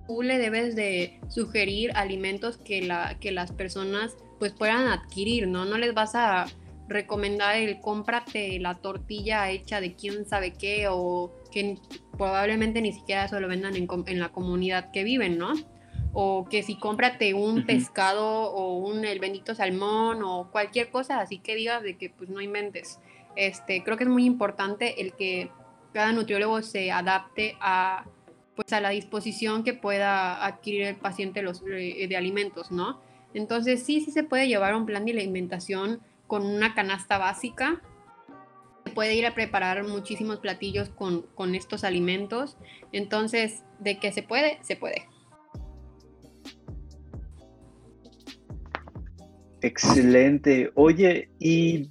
tú le debes de sugerir alimentos que, la, que las personas pues puedan adquirir, ¿no? No les vas a recomendar el cómprate la tortilla hecha de quién sabe qué o que probablemente ni siquiera eso lo vendan en, la comunidad que viven, ¿no? O que si cómprate un pescado o un el bendito salmón o cualquier cosa así que digas de que pues no inventes. Este, creo que es muy importante el que cada nutriólogo se adapte a pues a la disposición que pueda adquirir el paciente los, eh, de alimentos, ¿no? Entonces sí, sí se puede llevar un plan de alimentación con una canasta básica. Se puede ir a preparar muchísimos platillos con, estos alimentos. Entonces, de que se puede, se puede. Excelente. Oye, y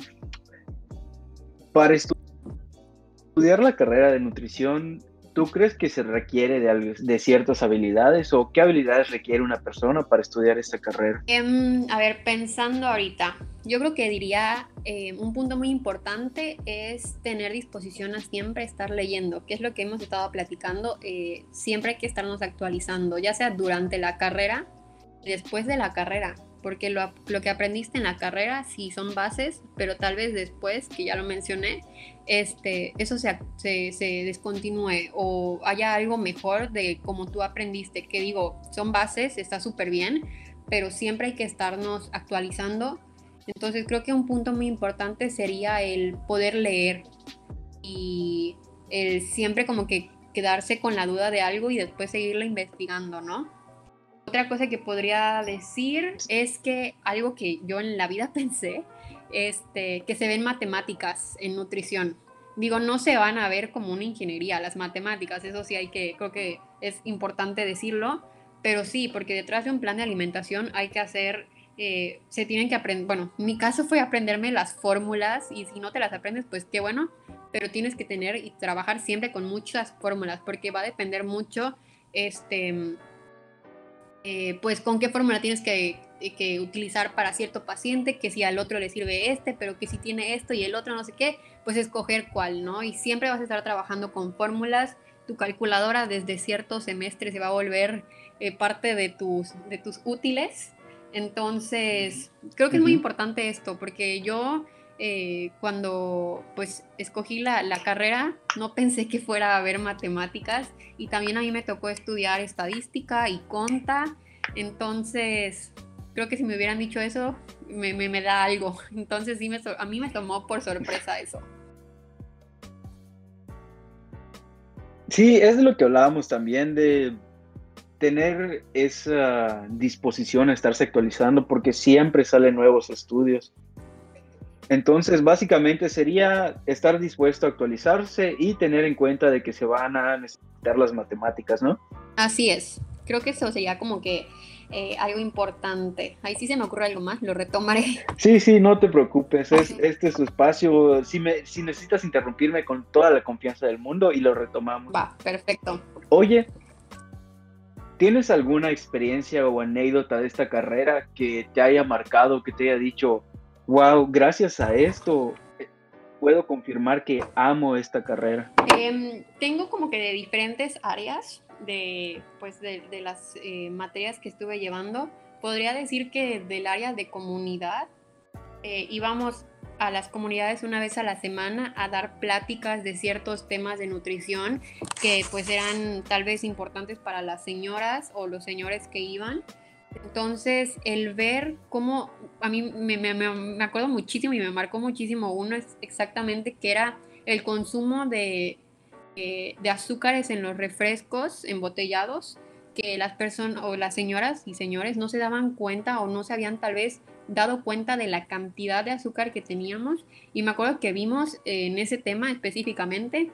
para estudiar la carrera de nutrición, ¿Tú crees que se requiere de, ciertas habilidades o qué habilidades requiere una persona para estudiar esta carrera? Em, a ver, pensando ahorita, yo creo que diría eh, un punto muy importante es tener disposición a siempre estar leyendo, que es lo que hemos estado platicando. Eh, siempre hay que estarnos actualizando, ya sea durante la carrera después de la carrera. Porque lo, lo, que aprendiste en la carrera sí son bases, pero tal vez después, que ya lo mencioné, este, eso se, se, se descontinúe o haya algo mejor de como tú aprendiste, que digo, son bases, está súper bien, pero siempre hay que estarnos actualizando. Entonces creo que un punto muy importante sería el poder leer y el siempre como que quedarse con la duda de algo y después seguirlo investigando, ¿no? Otra cosa que podría decir es que algo que yo en la vida (laughs) pensé, este, que se ven matemáticas en nutrición. Digo, no se van a ver como una ingeniería las matemáticas, eso sí hay que, creo que es importante decirlo, pero sí, porque detrás de un plan de alimentación hay que hacer, eh, se tienen que aprender, bueno, mi caso fue aprenderme las fórmulas y si no te las aprendes, pues qué bueno, pero tienes que tener y trabajar siempre con muchas fórmulas porque va a depender mucho, este, eh, pues con qué fórmula tienes que, que, utilizar para cierto paciente, que si al otro le sirve este, pero que si tiene esto y el otro no sé qué, pues escoger cuál, ¿no? Y siempre vas a estar trabajando con fórmulas, tu calculadora desde cierto semestre se va a volver eh, parte de tus, de tus útiles. Entonces, creo que es muy importante esto, porque yo eh, cuando pues escogí la, la, carrera no pensé que fuera a haber matemáticas y también a mí me tocó estudiar estadística y conta, entonces creo que si me hubieran dicho eso me, me, me da algo, (laughs) entonces sí me, a mí me tomó por sorpresa eso. Sí, es lo que hablábamos también de tener esa disposición a estarse actualizando porque siempre salen nuevos estudios. Entonces, básicamente sería estar dispuesto a actualizarse y tener en cuenta de que se van a necesitar las matemáticas, ¿no? Así es. Creo que eso sería como que eh, algo importante. Ahí sí se me ocurre algo más, lo retomaré. Sí, sí, no te preocupes. Es, este es tu espacio. Si, me, si necesitas interrumpirme con toda la confianza del mundo y lo retomamos. Va, perfecto. Oye, ¿tienes alguna experiencia o anécdota de esta carrera que te haya marcado, que te haya dicho, wow, gracias a esto eh, puedo confirmar que amo esta carrera? Em, tengo como que de diferentes áreas de, pues de, las eh, materias que estuve llevando. Podría decir que del área de comunidad eh, íbamos a las comunidades una vez a la semana a dar pláticas de ciertos temas de nutrición que pues eran tal vez importantes para las señoras o los señores que iban. Entonces, el ver cómo, a mí me, acuerdo muchísimo y me marcó muchísimo uno es exactamente que era el consumo de, eh, de azúcares en los refrescos embotellados, que las personas o las señoras y señores no se daban cuenta o no se habían tal vez dado cuenta de la cantidad de azúcar que teníamos. Y me acuerdo que vimos en ese tema específicamente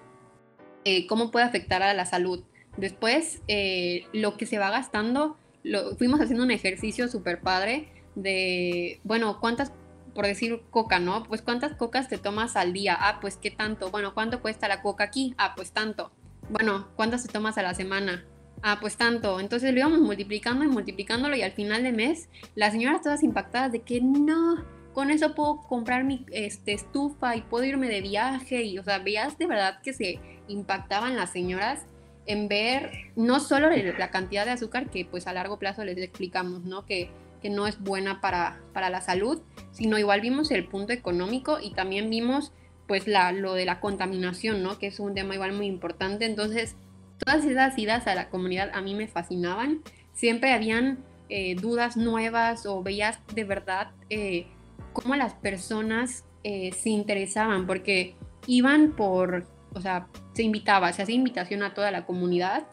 eh, cómo puede afectar a la salud. Después, eh, lo que se va gastando fuimos haciendo un ejercicio súper padre de, bueno, ¿cuántas, por decir coca, ¿no? Pues cuántas cocas te tomas al día. Ah, pues qué tanto. Bueno, ¿cuánto cuesta la coca aquí? Ah, pues tanto. Bueno, ¿cuántas te tomas a la semana? Ah, pues tanto. Entonces lo íbamos multiplicando y multiplicándolo y al final de mes las señoras todas impactadas de que no, con eso puedo comprar mi este, estufa y puedo irme de viaje y, o sea, veías de verdad que se impactaban las señoras en ver no solo la cantidad de azúcar que pues a largo plazo les explicamos, ¿no? Que, que no es buena para, para, la salud, sino igual vimos el punto económico y también vimos pues la, lo de la contaminación, ¿no? Que es un tema igual muy importante. Entonces, todas esas idas a la comunidad a mí me fascinaban. Siempre habían eh, dudas nuevas o veías de verdad eh, cómo las personas eh, se interesaban, porque iban por o sea, se invitaba, se hacía invitación a toda la comunidad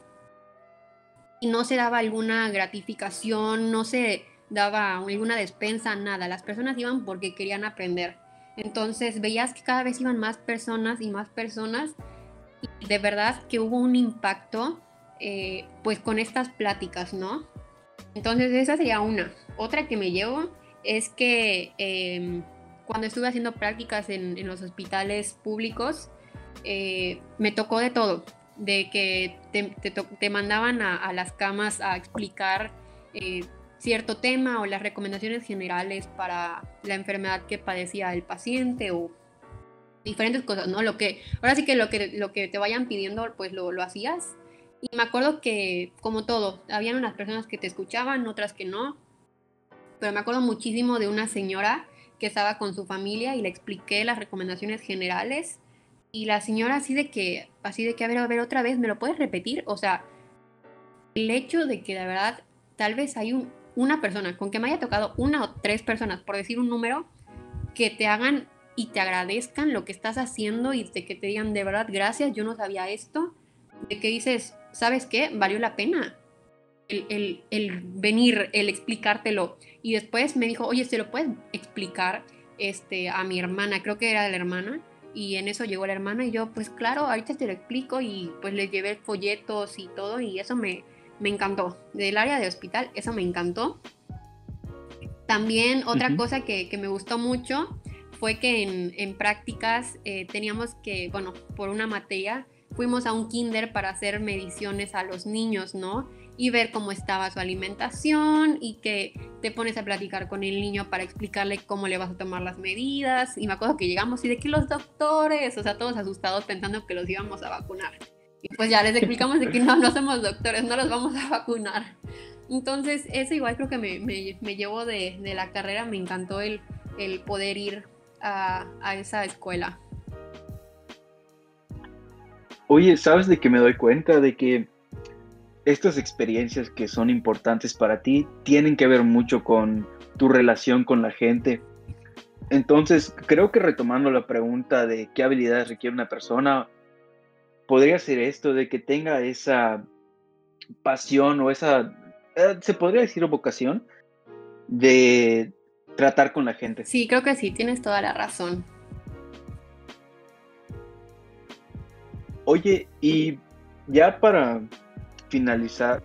y no se daba alguna gratificación, no se daba alguna despensa, nada. Las personas iban porque querían aprender. Entonces veías que cada vez iban más personas y más personas de verdad que hubo un impacto eh, pues con estas pláticas, ¿no? Entonces esa sería una. Otra que me llevo es que em, cuando estuve haciendo prácticas en los hospitales públicos, eh, me tocó de todo, de que te, mandaban a, las camas a explicar eh, cierto tema o las recomendaciones generales para la enfermedad que padecía el paciente o diferentes cosas, ¿no? Lo que, ahora sí que lo que, lo que te vayan pidiendo, pues lo, lo hacías. Y me acuerdo que, como todo, habían unas personas que te escuchaban, otras que no. pero me acuerdo muchísimo de una señora que estaba con su familia y le expliqué las recomendaciones generales y la señora así de que, así de que, a ver, a ver, otra vez, ¿me lo puedes repetir? O sea, el hecho de que de verdad tal vez hay un, una persona, con que me haya tocado una o tres personas, por decir un número, que te hagan y te agradezcan lo que estás haciendo y de que te digan de verdad gracias, yo no sabía esto, de que dices, ¿sabes qué? Valió la pena el, el, venir, el explicártelo. Y después me dijo, oye, ¿se lo puedes explicar este, a mi hermana? Creo que era la hermana. Y en eso llegó la hermana y yo, pues claro, ahorita te lo explico y pues le llevé folletos y todo y eso me, me encantó. Del área de hospital, eso me encantó. También otra cosa que, que, me gustó mucho fue que en, en prácticas eh, teníamos que, bueno, por una materia, fuimos a un kinder para hacer mediciones a los niños, ¿no? Y ver cómo estaba su alimentación y que te pones a platicar con el niño para explicarle cómo le vas a tomar las medidas. Y me acuerdo que llegamos y de que los doctores, o sea, todos asustados pensando que los íbamos a vacunar. Y pues ya les explicamos de que no, no somos doctores, no los vamos a vacunar. Entonces, eso igual creo que me, me, llevó de, de, la carrera, me encantó el, el poder ir a, a, esa escuela. Oye, ¿sabes de que me doy cuenta? De que estas experiencias que son importantes para ti tienen que ver mucho con tu relación con la gente. Entonces, creo que retomando la pregunta de qué habilidades requiere una persona, podría ser esto, de que tenga esa pasión o esa, eh, se podría decir vocación, de tratar con la gente. Sí, creo que sí, tienes toda la razón. Oye, y ya para finalizar,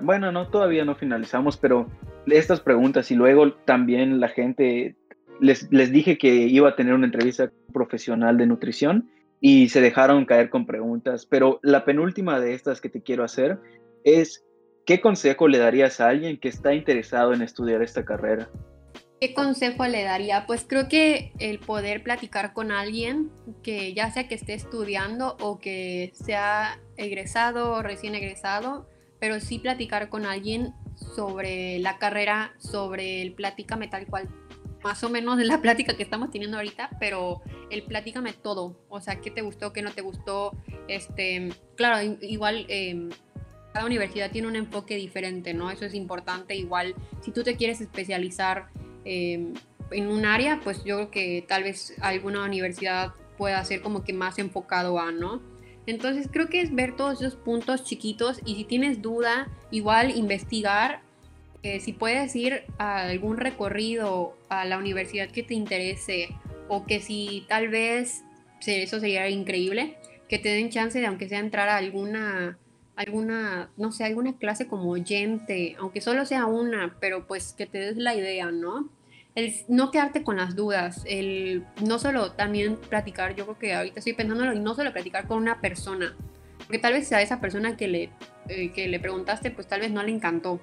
bueno, no, todavía no finalizamos, pero estas preguntas y luego también la gente, les, les dije que iba a tener una entrevista profesional de nutrición y se dejaron caer con preguntas, pero la penúltima de estas que te quiero hacer es, ¿qué consejo le darías a alguien que está interesado en estudiar esta carrera? ¿Qué consejo le daría? Pues creo que el poder platicar con alguien que ya sea que esté estudiando o que sea egresado o recién egresado, pero sí platicar con alguien sobre la carrera, sobre el platícame tal cual más o menos de la plática que estamos teniendo ahorita, pero el platícame todo, o sea, qué te gustó, qué no te gustó, este, claro, igual eh, cada universidad tiene un enfoque diferente, ¿no? Eso es importante, igual si tú te quieres especializar eh, en un área, pues yo creo que tal vez alguna universidad pueda ser como que más enfocado a, ¿no? Entonces creo que es ver todos esos puntos chiquitos y si tienes duda, igual investigar si puedes ir a algún recorrido a la universidad que te interese o que si tal vez, eso sería increíble, que te den chance de aunque sea entrar a alguna, alguna, no sé, alguna clase como oyente, aunque solo sea una, pero pues que te des la idea, ¿no? El no quedarte con las dudas, el no solo también platicar, yo creo que ahorita estoy pensándolo, y no solo platicar con una persona, porque tal vez a esa persona que le, eh, que le preguntaste, pues tal vez no le encantó,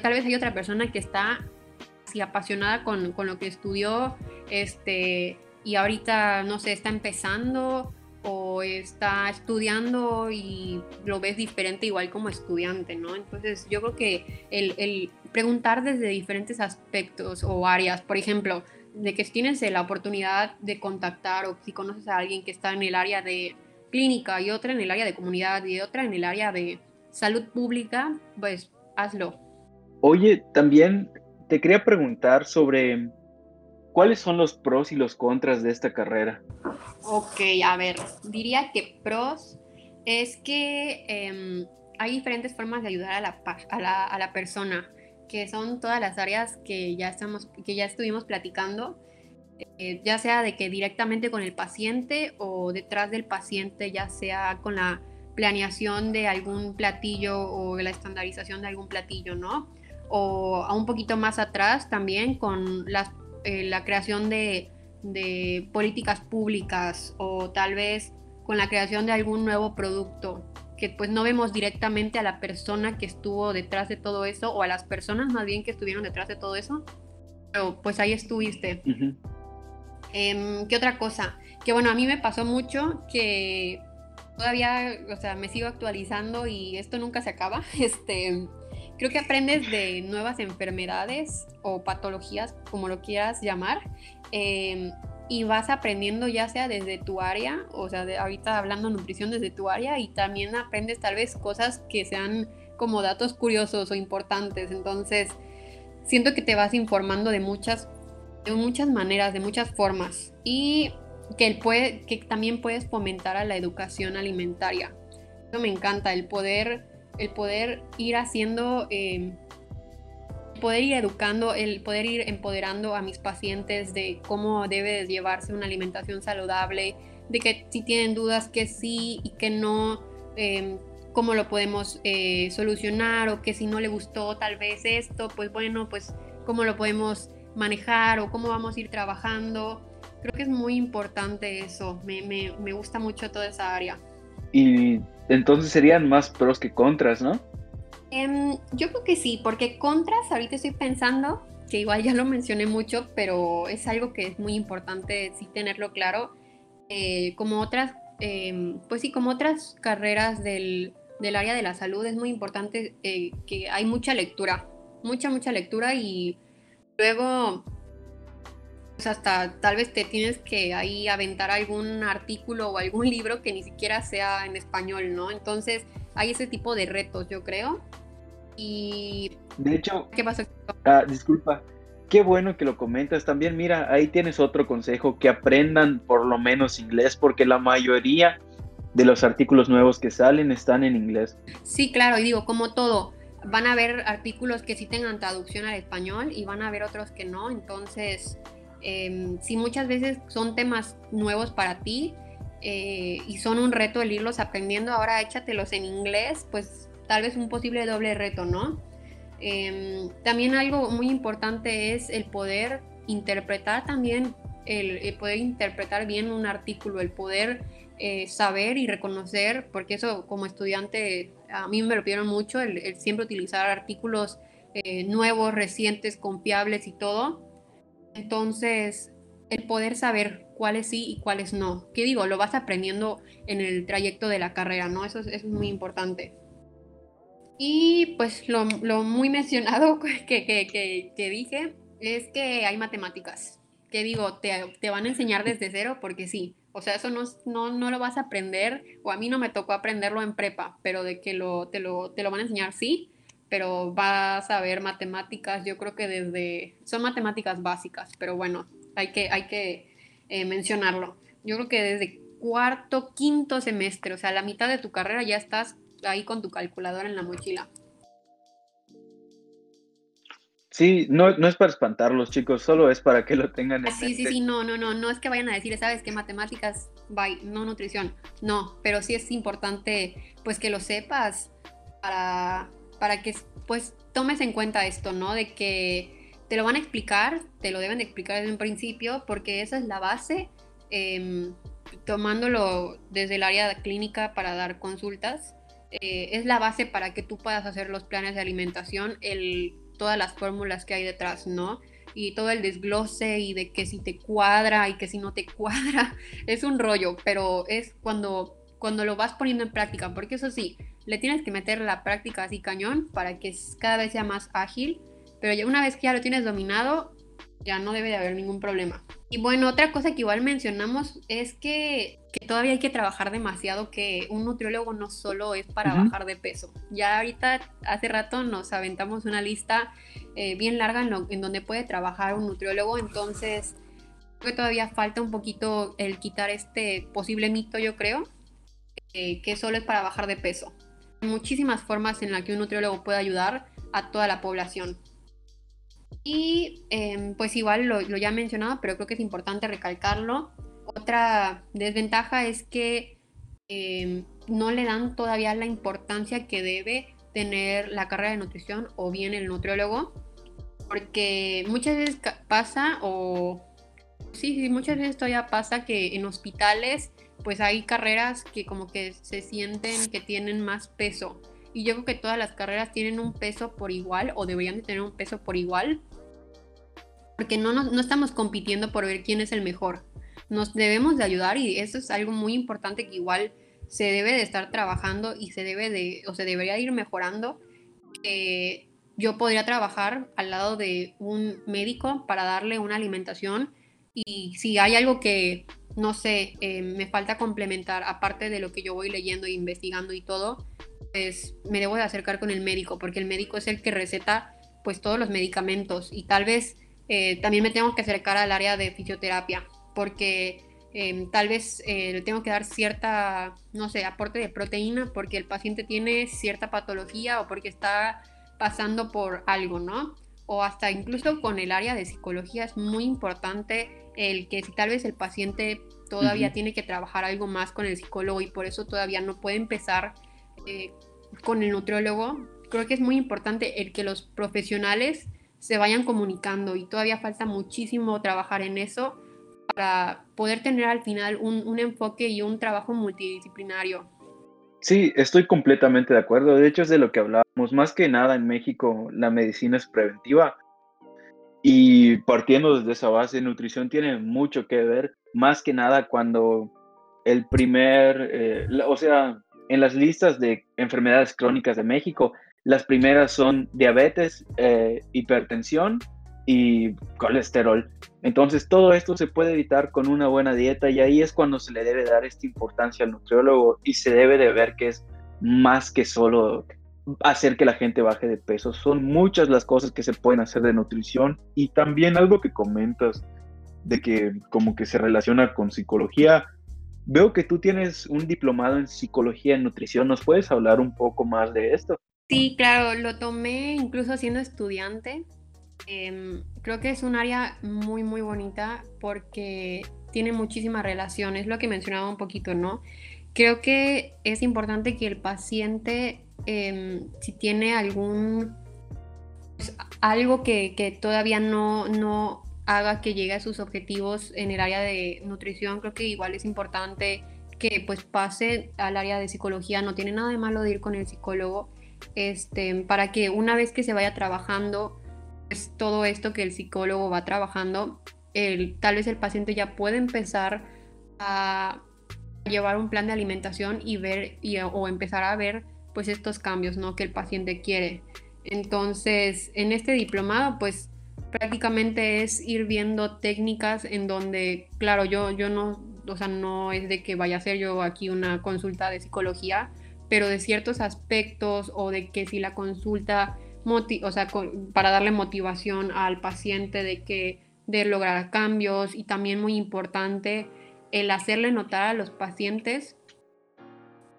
tal vez hay otra persona que está así apasionada con, con, lo que estudió este, y ahorita, no sé, está empezando o está estudiando y lo ves diferente igual como estudiante, ¿no? Entonces yo creo que el, preguntar desde diferentes aspectos o áreas, por ejemplo, de que tienes la oportunidad de contactar o si conoces a alguien que está en el área de clínica y otra en el área de comunidad y otra en el área de salud pública, pues hazlo. Oye, también te quería preguntar sobre cuáles son los pros y los contras de esta carrera. Ok, a ver, diría que pros es que eh, hay diferentes formas de ayudar a la, a, la, a la, persona, que son todas las áreas que ya, estamos, que ya estuvimos platicando, eh, ya sea de que directamente con el paciente o detrás del paciente, ya sea con la planeación de algún platillo o la estandarización de algún platillo, ¿no? o a un poquito más atrás también con eh, la creación de, de, políticas públicas o tal vez con la creación de algún nuevo producto que pues no vemos directamente a la persona que estuvo detrás de todo eso o a las personas más bien que estuvieron detrás de todo eso pero pues ahí estuviste. Eh, ¿qué otra cosa? que bueno a mí me pasó mucho que todavía o sea me sigo actualizando y esto nunca se acaba. (laughs) Este creo que aprendes de nuevas enfermedades o patologías, como lo quieras llamar, em, y vas aprendiendo ya sea desde tu área, o sea, de, ahorita hablando nutrición desde tu área, y también aprendes tal vez cosas que sean como datos curiosos o importantes. Entonces, siento que te vas informando de muchas, de muchas maneras, de muchas formas. Y que, el puede, que también puedes fomentar a la educación alimentaria. Eso me encanta, el poder, el poder ir haciendo, eh, poder ir educando, el poder ir empoderando a mis pacientes de cómo debe llevarse una alimentación saludable, de que si tienen dudas que sí y que no, eh, cómo lo podemos eh, solucionar o que si no le gustó tal vez esto, pues bueno, pues cómo lo podemos manejar o cómo vamos a ir trabajando. Creo que es muy importante eso, me, me, me gusta mucho toda esa área. Y entonces serían más pros que contras, ¿no? Um, yo creo que sí, porque contras, ahorita estoy pensando, que igual ya lo mencioné mucho, pero es algo que es muy importante sí tenerlo claro, eh, como otras, eh, pues sí, como otras carreras del, del área de la salud es muy importante eh, que hay mucha lectura, mucha, mucha lectura y luego pues hasta tal vez te tienes que ahí aventar algún artículo o algún (laughs) libro que ni siquiera sea en español, ¿no? Entonces hay ese tipo de retos, yo creo. Y... De hecho... ¿Qué pasó? Ah, disculpa. Qué bueno que lo comentas. También, mira, ahí tienes otro consejo, que aprendan por lo menos inglés, porque la mayoría de los artículos nuevos que salen están en inglés. Sí, claro, y digo, como todo, van a haber artículos que sí tengan traducción al español y van a haber otros que no, entonces, eh, si muchas veces son temas nuevos para ti eh, y son un reto el irlos aprendiendo, ahora échatelos en inglés, pues tal vez un posible doble reto, ¿no? Eh, también algo muy importante es el poder interpretar también, el, el poder interpretar bien un artículo, el poder eh, saber y reconocer, porque eso como estudiante a mí me lo pidieron mucho, el, siempre utilizar artículos eh, nuevos, recientes, confiables y todo. Entonces, el poder saber cuáles sí y cuáles no. ¿Qué digo? Lo vas aprendiendo en el trayecto de la carrera, ¿no? Eso es, muy importante. Y pues lo, muy (laughs) mencionado que, que, que, que, dije es que hay matemáticas. ¿Qué digo? Te, te van a enseñar desde cero porque sí, o sea, eso no, no, no, lo vas a aprender, o a mí no me tocó aprenderlo en prepa, pero de que lo, te, lo, te lo van a enseñar, sí, pero vas a ver matemáticas, yo creo que desde, son matemáticas básicas, pero bueno, hay que, hay que eh, mencionarlo. Yo creo que desde cuarto, quinto semestre, o sea, la mitad de tu carrera ya estás ahí con tu calculadora en la mochila. Sí, no, no es para espantarlos, chicos, solo es para que lo tengan en Sí, sí, sí, no, no, no, no es que vayan a decir, ¿sabes qué? Matemáticas, bye, no nutrición. No, pero sí es importante, pues, que lo sepas para, para que, pues, tomes en cuenta esto, ¿no? De que te lo van a explicar, te lo deben de explicar desde un principio, porque esa es la base, eh, tomándolo desde el área clínica para dar consultas, eh, es la base para que tú puedas hacer los planes de alimentación, todas las fórmulas que hay detrás, ¿no? Y todo el desglose y de que si te cuadra y que si no te cuadra, (laughs) es un rollo, pero es cuando, cuando lo vas poniendo en práctica, porque eso sí, le tienes que meter la práctica así cañón para que cada vez sea más ágil, pero ya una vez que ya lo tienes dominado, ya no debe de haber ningún problema. Y bueno, otra cosa que igual mencionamos es que, que todavía hay que trabajar demasiado, que un nutriólogo no solo es para uh -huh. bajar de peso. Ya ahorita, hace rato nos aventamos una lista eh, bien larga en, lo, en, donde puede trabajar un nutriólogo, entonces creo que todavía falta un poquito el quitar este posible mito, yo creo, eh, que solo es para bajar de peso. Muchísimas formas en las que un nutriólogo puede ayudar a toda la población. Y eh, pues igual lo, lo, ya he mencionado, pero creo que es importante recalcarlo. Otra desventaja es que eh, no le dan todavía la importancia que debe tener la carrera de nutrición o bien el nutriólogo, porque muchas veces pasa o sí, sí, muchas veces todavía pasa que en hospitales pues hay carreras que como que se sienten que tienen más peso. Y yo creo que todas las carreras tienen un peso por igual o deberían de tener un peso por igual porque no, no, no, estamos compitiendo por ver quién es el mejor. Nos debemos de ayudar y eso es algo muy importante que igual se debe de estar trabajando y se debe de, o se debería ir mejorando. eh, yo podría trabajar al lado de un médico para darle una alimentación y si hay algo que, no sé, eh, me falta complementar, aparte de lo que yo voy leyendo e investigando y todo, pues me debo de acercar con el médico, porque el médico es el que receta pues todos los medicamentos y tal vez eh, también me tengo que acercar al área de fisioterapia, porque em, tal vez eh, le tengo que dar cierta, no sé, aporte de proteína porque el paciente tiene cierta patología o porque está pasando por algo, ¿no? O hasta incluso con el área de psicología es muy importante el que si tal vez el paciente todavía tiene que trabajar algo más con el psicólogo y por eso todavía no puede empezar eh, con el nutriólogo, creo que es muy importante el que los profesionales se vayan comunicando y todavía falta muchísimo trabajar en eso para poder tener al final un, un enfoque y un trabajo multidisciplinario. Sí, estoy completamente de acuerdo. De hecho, es de lo que hablábamos. Más que nada en México, la medicina es preventiva. Y partiendo desde esa base, nutrición tiene mucho que ver, más que nada cuando el primer, eh, o sea, en las listas de enfermedades crónicas de México, las primeras son diabetes, eh, hipertensión y colesterol. Entonces todo esto se puede evitar con una buena dieta y ahí es cuando se le debe dar esta importancia al nutriólogo y se debe de ver que es más que solo hacer que la gente baje de peso. Son muchas las cosas que se pueden hacer de nutrición y también algo que comentas de que como que se relaciona con psicología. Veo que tú tienes un diplomado en psicología y nutrición. ¿Nos puedes hablar un poco más de esto? Sí, claro, lo tomé incluso siendo estudiante. Em, creo que es un área muy, muy bonita porque tiene muchísima relación, es lo que mencionaba un poquito, ¿no? Creo que es importante que el paciente, em, si tiene algún, pues, algo que, que todavía no, no haga que llegue a sus objetivos en el área de nutrición, creo que igual es importante que pues pase al área de psicología, no tiene nada de malo de ir con el psicólogo, este, para que una vez que se vaya trabajando, es todo esto que el psicólogo va trabajando, el, tal vez el paciente ya puede empezar a llevar un plan de alimentación y ver o empezar a ver pues estos cambios ¿no? que el paciente quiere. Entonces, en este diplomado, pues prácticamente es ir viendo técnicas en donde, claro, yo, yo no, o sea, no es de que vaya a hacer yo aquí una consulta de psicología, pero de ciertos aspectos o de que si la consulta o sea, para darle motivación al paciente de que de lograr cambios y también muy importante el hacerle notar a los pacientes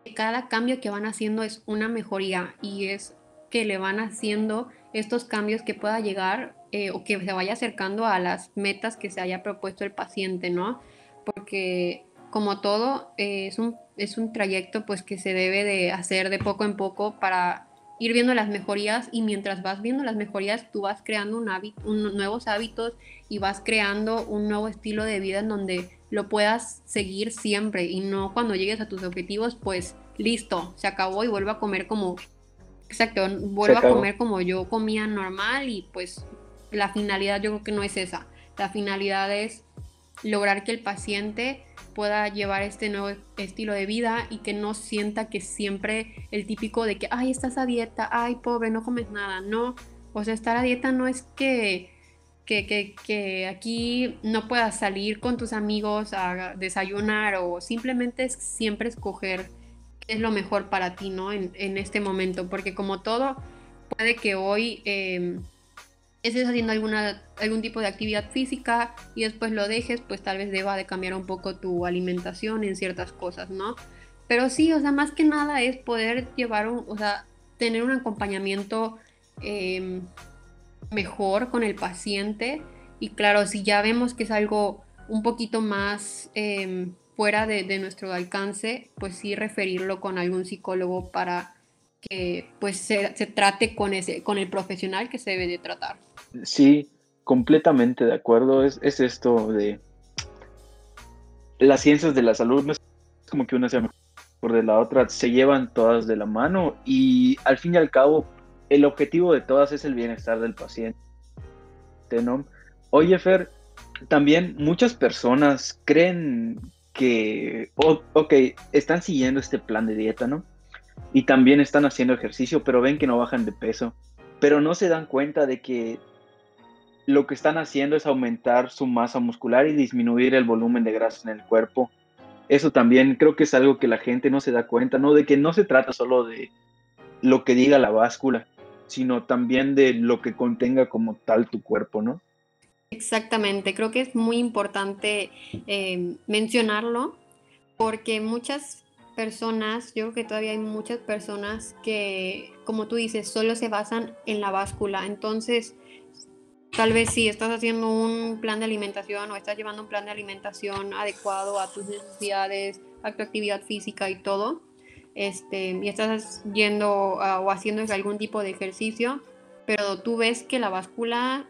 que cada cambio que van haciendo es una mejoría y es que le van haciendo estos cambios que pueda llegar eh, o que se vaya acercando a las metas que se haya propuesto el paciente, ¿no? Porque como todo eh, es, un, es un trayecto pues que se debe de hacer de poco en poco para ir viendo las mejorías y mientras vas viendo las mejorías tú vas creando un nuevos hábitos y vas creando un nuevo estilo de vida en donde lo puedas seguir siempre y no cuando llegues a tus objetivos pues listo, se acabó y vuelvo a comer como exacto, vuelvo a comer como yo comía normal y pues la finalidad yo creo que no es esa. La finalidad es lograr que el paciente pueda llevar este nuevo estilo de vida y que no sienta que siempre el típico de que, ay, estás a dieta, ay, pobre, no comes nada. No, o sea, estar a dieta no es que, que, que, aquí no puedas salir con tus amigos a desayunar o simplemente siempre escoger qué es lo mejor para ti, ¿no? En, en este momento, porque como todo, puede que hoy... Eh, estés haciendo alguna, algún tipo de actividad física y después lo dejes, pues tal vez deba de cambiar un poco tu alimentación en ciertas cosas, ¿no? Pero sí, o sea, más que nada es poder llevar un, o sea, tener un acompañamiento em, mejor con el paciente y claro, si ya vemos que es algo un poquito más em, fuera de, nuestro alcance, pues sí referirlo con algún psicólogo para que pues se, se, trate con, ese, con el profesional que se debe de tratar. Sí, completamente de acuerdo. Es, es esto de las ciencias de la salud, no es como que una sea mejor de la otra, se llevan todas de la mano y al fin y al cabo el objetivo de todas es el bienestar del paciente. ¿no? Oye, Fer, también muchas personas creen que, ok, están siguiendo este plan de dieta, ¿no? y también están haciendo ejercicio, pero ven que no bajan de peso, pero no se dan cuenta de que lo que están haciendo es aumentar su masa muscular y disminuir el volumen de grasa en el cuerpo. Eso también creo que es algo que la gente no se da cuenta, ¿no? De que no se trata solo de lo que diga la báscula, sino también de lo que contenga como tal tu cuerpo, ¿no? Exactamente, creo que es muy importante eh, mencionarlo porque muchas personas, yo creo que todavía hay muchas personas que, como tú dices, solo se basan en la báscula. Entonces, tal vez si estás haciendo un plan de alimentación o estás llevando un plan de alimentación adecuado a tus necesidades, a tu actividad física y todo, este, y estás yendo o haciendo algún tipo de ejercicio, pero tú ves que la báscula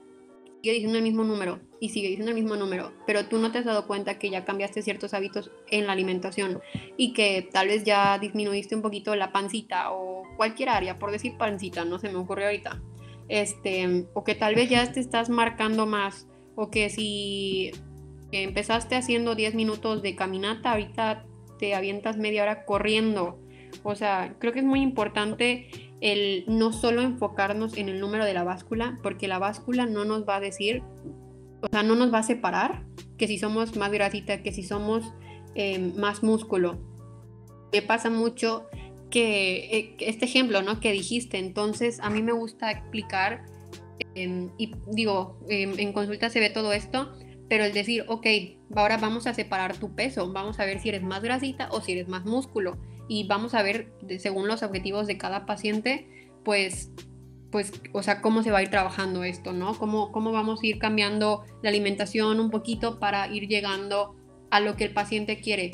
sigue diciendo el mismo número y sigue diciendo el mismo número, pero tú no te has dado cuenta que ya cambiaste ciertos hábitos en la alimentación y que tal vez ya disminuiste un poquito la pancita o cualquier área, por decir pancita, no se me ocurre ahorita, este, o que tal vez ya te estás marcando más, o que si empezaste haciendo 10 minutos de caminata, ahorita te avientas media hora corriendo. O sea, creo que es muy importante el no solo enfocarnos en el número de la báscula, porque la báscula no nos va a decir, o sea, no nos va a separar que si somos más grasita, que si somos eh, más músculo. Me pasa mucho que eh, este ejemplo, ¿no? Que dijiste, entonces a mí me gusta explicar, em, y digo, em, en consulta se ve todo esto, pero el decir, ok, ahora vamos a separar tu peso, vamos a ver si eres más grasita o si eres más músculo y vamos a ver, según los objetivos de cada paciente, pues, pues, o sea, cómo se va a ir trabajando esto, ¿no? Cómo, cómo vamos a ir cambiando la alimentación un poquito para ir llegando a lo que el paciente quiere.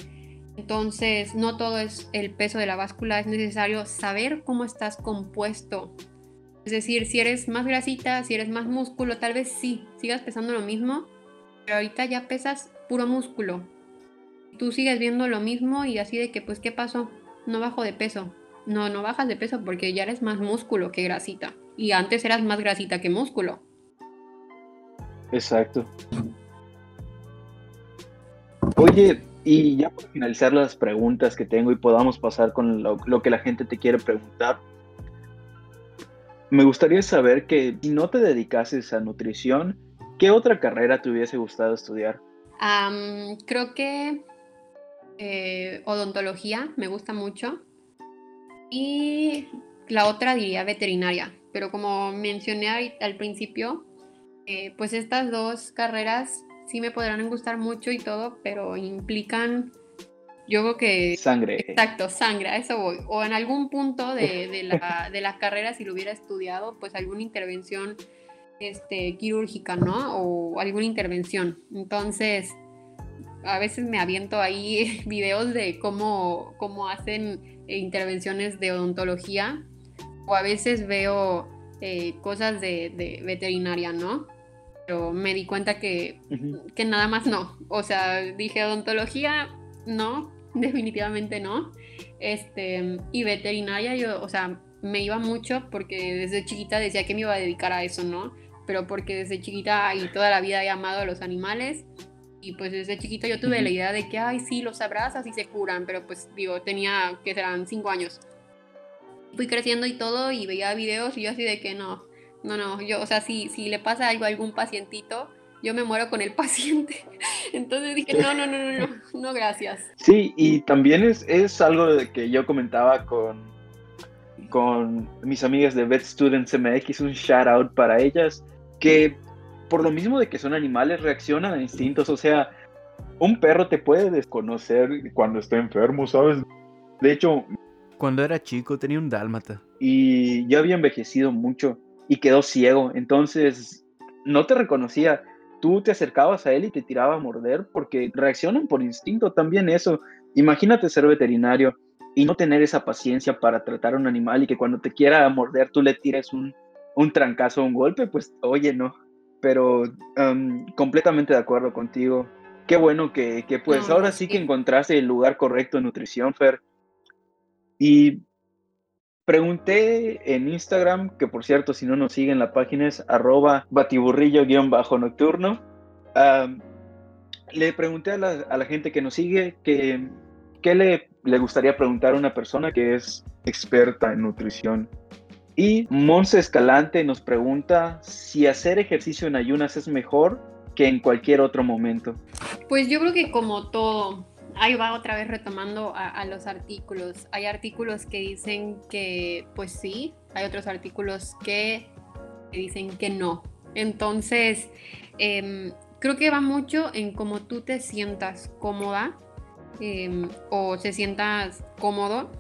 Entonces, no todo es el peso de la báscula, es necesario saber cómo estás compuesto. Es decir, si eres más grasita, si eres más músculo, tal vez sí, sigas pesando lo mismo, pero ahorita ya pesas puro músculo. Tú sigues viendo lo mismo y así de que, pues, ¿qué pasó? No bajo de peso. No, no bajas de peso porque ya eres más músculo que grasita. Y antes eras más grasita que músculo. Exacto. Oye, y ya para finalizar las preguntas que tengo y podamos pasar con lo, que la gente te quiere preguntar, me gustaría saber que si no te dedicases a nutrición, ¿qué otra carrera te hubiese gustado estudiar? creo que eh, odontología, me gusta mucho. Y la otra diría veterinaria, pero como mencioné al principio, eh, pues estas dos carreras sí me podrán gustar mucho y todo, pero implican, yo creo que... Sangre. Exacto, sangre, a eso voy. O en algún punto de, (laughs) de, la, de la carrera, si lo hubiera estudiado, pues alguna intervención este, quirúrgica, ¿no? O alguna intervención. Entonces, a veces me aviento ahí (laughs) videos de cómo, cómo hacen eh, intervenciones de odontología o a veces veo eh, cosas de, veterinaria, ¿no? Pero me di cuenta que, que nada más no. O sea, dije odontología, no, (laughs) definitivamente no. Este, y veterinaria, yo, o sea, me iba mucho porque desde chiquita decía que me iba a dedicar a eso, ¿no? Pero porque desde chiquita y toda la vida he amado a los animales y pues desde chiquito yo tuve la idea de que, ay, sí, los abrazas y se curan, pero pues digo, tenía que serán cinco años. Fui creciendo y todo y veía videos y yo así de que no, no, no, yo, o sea, si, si le pasa algo a algún pacientito, yo me muero con el (laughs) paciente. Entonces dije, no, no, no, no, no, (laughs) no, gracias. Sí, y también es, es algo de que yo comentaba con, con mis amigas de Vet Students MX, un shout out para ellas, que por lo mismo de que son animales, reaccionan a instintos. O sea, un perro te puede desconocer cuando está enfermo, ¿sabes? De hecho... Cuando era chico tenía un dálmata. Y ya había envejecido mucho y quedó ciego. Entonces, no te reconocía. Tú te acercabas a él y te tiraba a morder porque reaccionan por instinto también eso. Imagínate ser veterinario y no tener esa paciencia para tratar a un animal y que cuando te quiera morder tú le tires un, un trancazo un golpe, pues oye, no pero completamente de acuerdo contigo. Qué bueno que, pues ahora sí que encontraste el lugar correcto en nutrición, Fer. Y pregunté en Instagram, que por cierto, si no nos siguen, la página es arroba batiburrillo-nocturno. le pregunté a la, a la, gente que nos sigue que ¿qué le, le gustaría preguntar a una persona que es experta en nutrición? Y Monse Escalante nos pregunta si hacer ejercicio en ayunas es mejor que en cualquier otro momento. Pues yo creo que como todo, ahí va otra vez retomando a, los artículos. Hay artículos que dicen que pues sí, hay otros artículos que dicen que no. Entonces, em, creo que va mucho en cómo tú te sientas cómoda em, o se sientas cómodo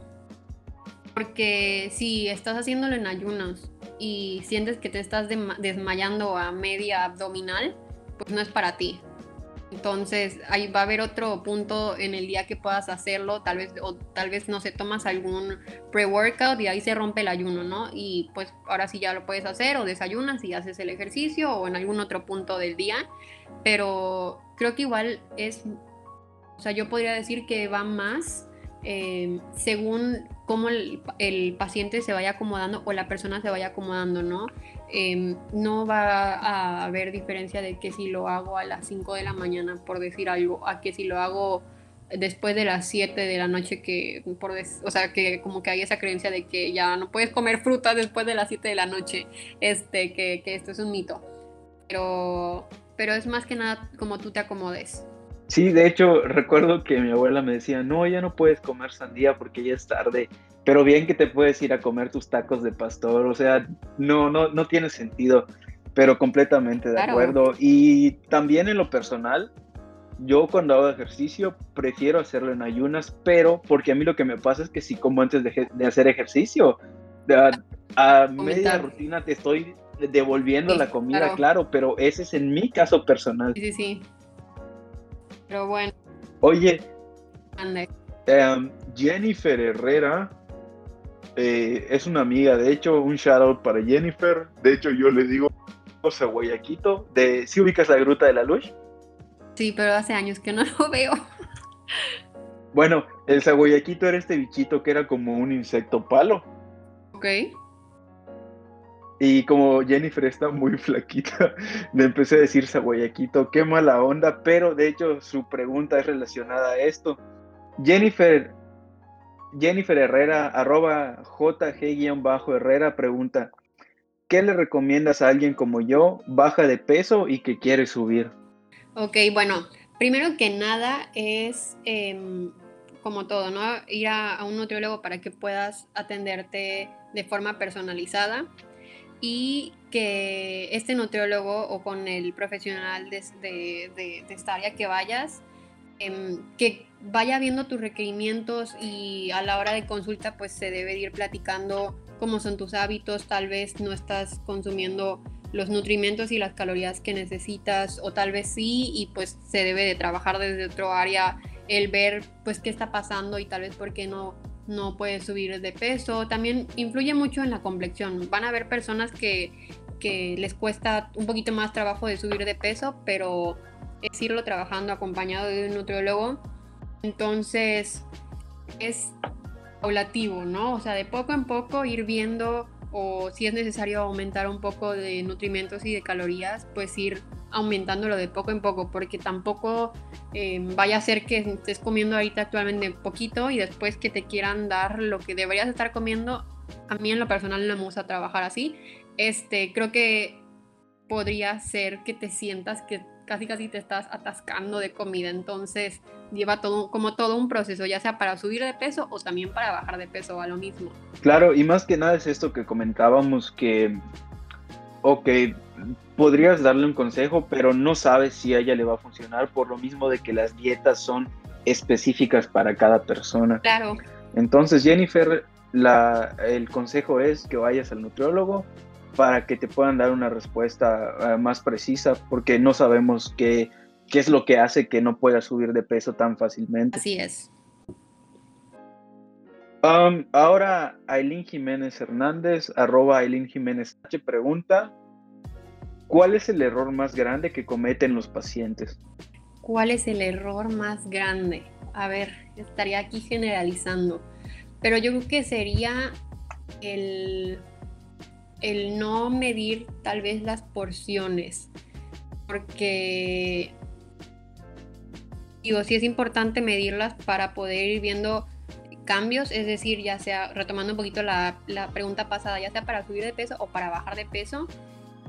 porque si estás haciéndolo en ayunas y sientes que te estás desmayando a media abdominal, pues no es para ti. Entonces, ahí va a haber otro punto en el día que puedas hacerlo, tal vez, o tal vez, no sé, tomas algún pre-workout y ahí se rompe el ayuno, ¿no? Y pues ahora sí ya lo puedes hacer, o desayunas y haces el ejercicio, o en algún otro punto del día. Pero creo que igual es, o sea, yo podría decir que va más eh, según cómo el, paciente se vaya acomodando o la persona se vaya acomodando, ¿no? Em, no va a haber diferencia de que si lo hago a las 5 de la mañana, por decir algo, a que si lo hago después de las 7 de la noche, que por o sea, que como que hay esa creencia de que ya no puedes comer fruta después de las 7 de la noche, este, que, que esto es un mito. Pero, pero es más que nada como tú te acomodes. Sí, de hecho, recuerdo que mi abuela me decía, no, ya no puedes comer sandía porque ya es tarde, pero bien que te puedes ir a comer tus tacos de pastor, o sea, no, no, no tiene sentido, pero completamente de acuerdo. Y también en lo personal, yo cuando hago ejercicio prefiero hacerlo en ayunas, pero porque a mí lo que me pasa es que si como antes de, hacer ejercicio, a, media rutina te estoy devolviendo la comida, claro. pero ese es en mi caso personal. Sí, sí, sí. Pero bueno. Oye, em, Jennifer Herrera eh, es una amiga, de hecho, un shout out para Jennifer. De hecho, yo le digo Guayaquito, de si ubicas la Gruta de la Luz? Sí, pero hace años que no (laughs) lo veo. Bueno, el saguayaquito era este bichito que era como un insecto palo. Ok. Y como Jennifer está muy (laughs) flaquita, le empecé a decir Saguayaquito, qué mala onda, pero de hecho su pregunta es relacionada a esto. Jennifer, Jennifer Herrera, arroba JG-Herrera, pregunta, ¿qué le recomiendas a alguien como yo, baja de peso y que quiere subir? Ok, bueno, primero que nada es em, como todo, ¿no? Ir a un nutriólogo para que puedas atenderte de forma personalizada y que este nutriólogo o con el profesional de, de, esta área que vayas, em, que vaya viendo tus requerimientos y a la hora de consulta pues se debe ir platicando cómo son tus hábitos, tal vez no estás consumiendo los nutrimentos y las calorías que necesitas o tal vez sí y pues se debe de trabajar desde otro área el ver pues qué está pasando y tal vez por qué no no puedes subir de peso. También influye mucho en la complexión. Van a haber personas que, les cuesta un poquito más trabajo de subir de peso, pero es irlo trabajando acompañado de un nutriólogo. Entonces es paulativo, ¿no? O sea, de poco en poco ir viendo o si es necesario aumentar un poco de nutrimentos y de calorías, pues ir aumentándolo de poco en poco, porque tampoco eh, vaya a ser que estés comiendo ahorita actualmente poquito y después que te quieran dar lo que deberías estar comiendo. A mí en lo personal no me gusta trabajar así. Este, creo que podría ser que te sientas que casi casi te estás atascando de comida, entonces lleva todo como todo un proceso, ya sea para subir de peso o también para bajar de peso a lo mismo. Claro, y más que nada es esto que comentábamos que ok, podrías darle un consejo, pero no sabes si a ella le va a funcionar por lo mismo de que las dietas son específicas para cada persona. Claro. Entonces, Jennifer, la, el consejo es que vayas al nutriólogo para que te puedan dar una respuesta eh, más precisa, porque no sabemos qué, qué es lo que hace que no puedas subir de peso tan fácilmente. Así es. Um, ahora Aileen Jiménez Hernández, arroba Aileen Jiménez H, pregunta, ¿cuál es el error más grande que cometen los pacientes? ¿Cuál es el error más grande? A ver, estaría aquí generalizando, pero yo creo que sería el, el no medir tal vez las porciones, porque digo, sí es importante medirlas para poder ir viendo cambios, es decir, ya sea, retomando un poquito la, la pregunta pasada, ya sea para subir de peso o para bajar de peso,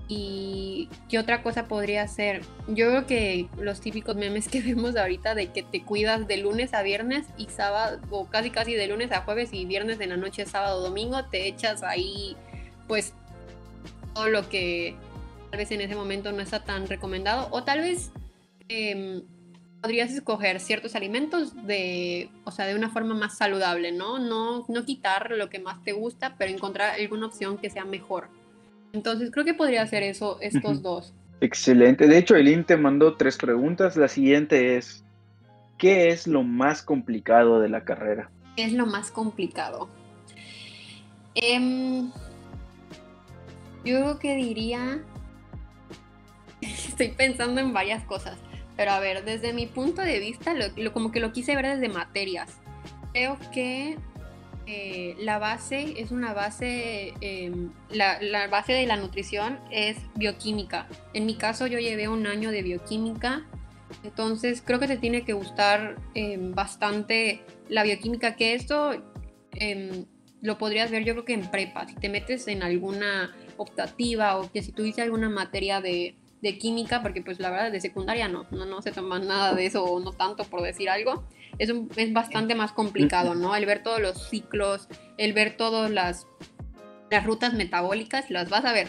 ¿Y qué otra cosa podría ser? Yo creo que los típicos memes que (laughs) vemos ahorita de que te cuidas de lunes a viernes y sábado, o casi casi de lunes a jueves y viernes de la noche, sábado, domingo, te echas ahí pues todo lo que tal vez en ese momento no está tan recomendado. O tal vez em, podrías escoger ciertos alimentos de, o sea, de una forma más saludable, ¿no? ¿no? No quitar lo que más te gusta, pero encontrar alguna opción que sea mejor. Entonces creo que podría ser eso, estos dos. Excelente. De hecho, Elin te mandó tres preguntas. La siguiente es, ¿qué es lo más complicado de la carrera? ¿Qué es lo más complicado? Em, yo creo que diría, (laughs) estoy pensando en varias cosas, pero a ver, desde mi punto de vista, lo, como que lo quise ver desde materias. Creo que eh, la base es una base, em, la, base de la nutrición es bioquímica. En mi caso yo llevé un año de bioquímica, entonces creo que te tiene que gustar em, bastante la bioquímica, que esto em, lo podrías ver yo creo que en prepa, si te metes en alguna optativa o que si tuviste alguna materia de, química, porque pues la verdad de secundaria no, no, se toma nada de eso o no tanto por decir algo es, es bastante más complicado, ¿no? El ver todos los ciclos, el ver todas las, las rutas metabólicas, las vas a ver.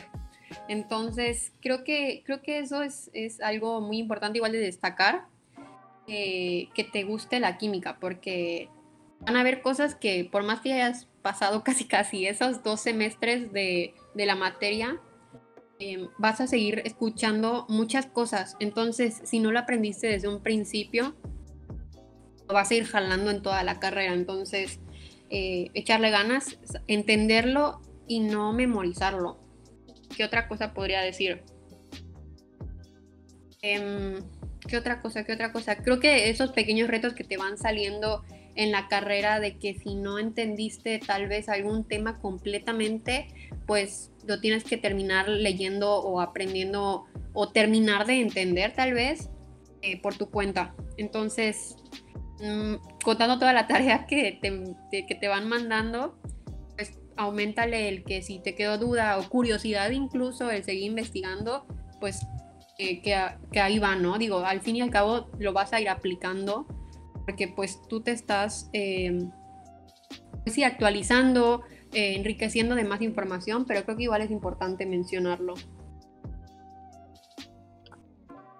Entonces, creo que, creo que eso es, es algo muy importante igual de destacar, eh, que te guste la química, porque van a haber cosas que por más que hayas pasado (laughs) casi casi esos dos semestres de, de la materia, eh, vas a seguir escuchando muchas cosas. Entonces, si no lo aprendiste desde un principio, vas a ir jalando en toda la carrera. Entonces, eh, echarle ganas, entenderlo y no memorizarlo. ¿Qué otra cosa podría decir? Em, ¿Qué otra cosa? ¿Qué otra cosa? Creo que esos pequeños retos que te van saliendo en la carrera de que si no entendiste tal vez algún tema completamente, pues lo tienes que terminar leyendo o aprendiendo o terminar de entender tal vez eh, por tu cuenta. Entonces, Mm, contando toda la tarea que te, que te van mandando, pues aumentale el que si te quedó duda o curiosidad incluso el seguir investigando, pues que, que, ahí va, ¿no? Digo, al fin y al cabo lo vas a ir aplicando porque pues tú te estás, eh, pues, actualizando, eh, enriqueciendo de más información, pero creo que igual es importante mencionarlo.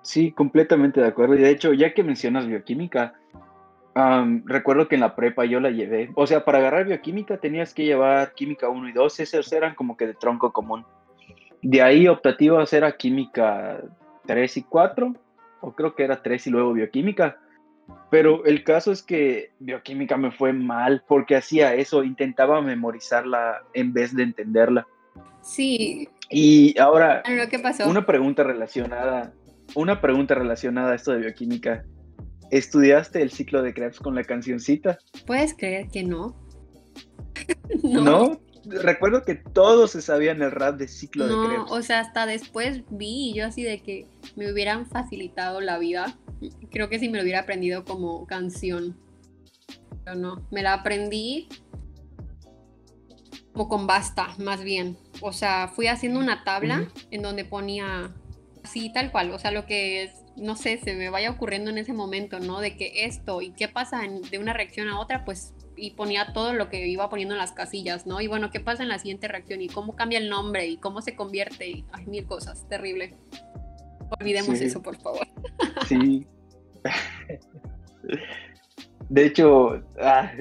Sí, completamente de acuerdo. Y de hecho, ya que mencionas bioquímica, recuerdo que en la prepa yo la llevé. O sea, para agarrar bioquímica tenías que llevar química 1 y 2, esos eran como que de tronco común. De ahí optativas era química 3 y 4, o creo que era 3 y luego bioquímica. Pero el caso es que bioquímica me fue mal porque hacía eso, intentaba memorizarla en vez de entenderla. Sí. Y ahora, ¿qué pasó? una pregunta relacionada, una pregunta relacionada a esto de bioquímica. ¿Estudiaste el ciclo de Krebs con la cancioncita? ¿Puedes creer que (laughs) no? no. Recuerdo que todos se sabían el rap de ciclo de Krebs. o sea, hasta después vi yo así de que me hubieran facilitado la vida. Creo que si me lo hubiera aprendido como canción. Pero no, me la aprendí como con basta, más bien. O sea, fui haciendo una tabla en donde ponía así tal cual, o sea, lo que es no sé, se me vaya ocurriendo en ese momento, ¿no? De que esto y qué pasa de una reacción a otra, pues, y ponía todo lo que iba poniendo en las casillas, ¿no? Y bueno, ¿qué pasa en la siguiente reacción? Y cómo cambia el nombre y cómo se convierte, y hay mil cosas, terrible. Olvidemos eso, por favor. (laughs) Sí. De hecho, ah,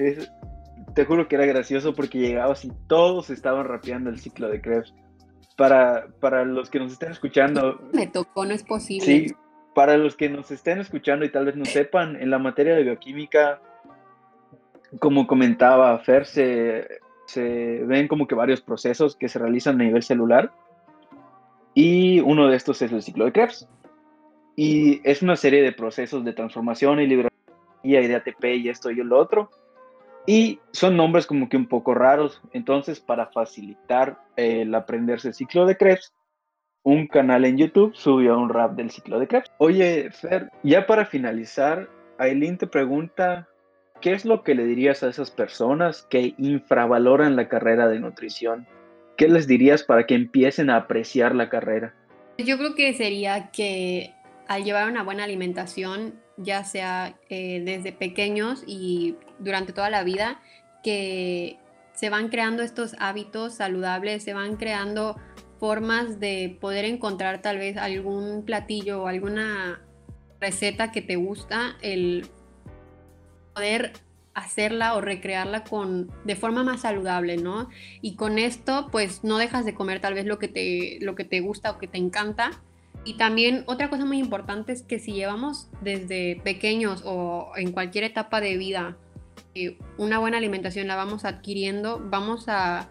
te juro que era gracioso porque llegabas y todos estaban rapeando el ciclo de Krebs. Para, para los que nos estén escuchando. Me tocó, no es posible. Sí, para los que nos estén escuchando y tal vez no sepan, en la materia de bioquímica, como comentaba Fer, se, ven como que varios procesos que se realizan a nivel celular. Y uno de estos es el ciclo de Krebs. Y es una serie de procesos de transformación y liberación y de ATP y esto y lo otro. Y son nombres como que un poco raros. Entonces, para facilitar el aprenderse el ciclo de Krebs, un canal en YouTube subió un rap del ciclo de Krebs. Oye, Fer, ya para finalizar, Aileen te pregunta, ¿qué es lo que le dirías a esas personas que infravaloran la carrera de nutrición? ¿Qué les dirías para que empiecen a apreciar la carrera? Yo creo que sería que al llevar una buena alimentación, ya sea eh, desde pequeños y durante toda la vida, que se van creando estos hábitos saludables, se van creando formas de poder encontrar tal vez algún platillo o alguna receta que te gusta, el poder hacerla o recrearla con de forma más saludable, ¿no? Y con esto pues no dejas de comer tal vez lo que te lo que te gusta o que te encanta. Y también otra cosa muy importante es que si llevamos desde pequeños o en cualquier etapa de vida eh, una buena alimentación la vamos adquiriendo, vamos a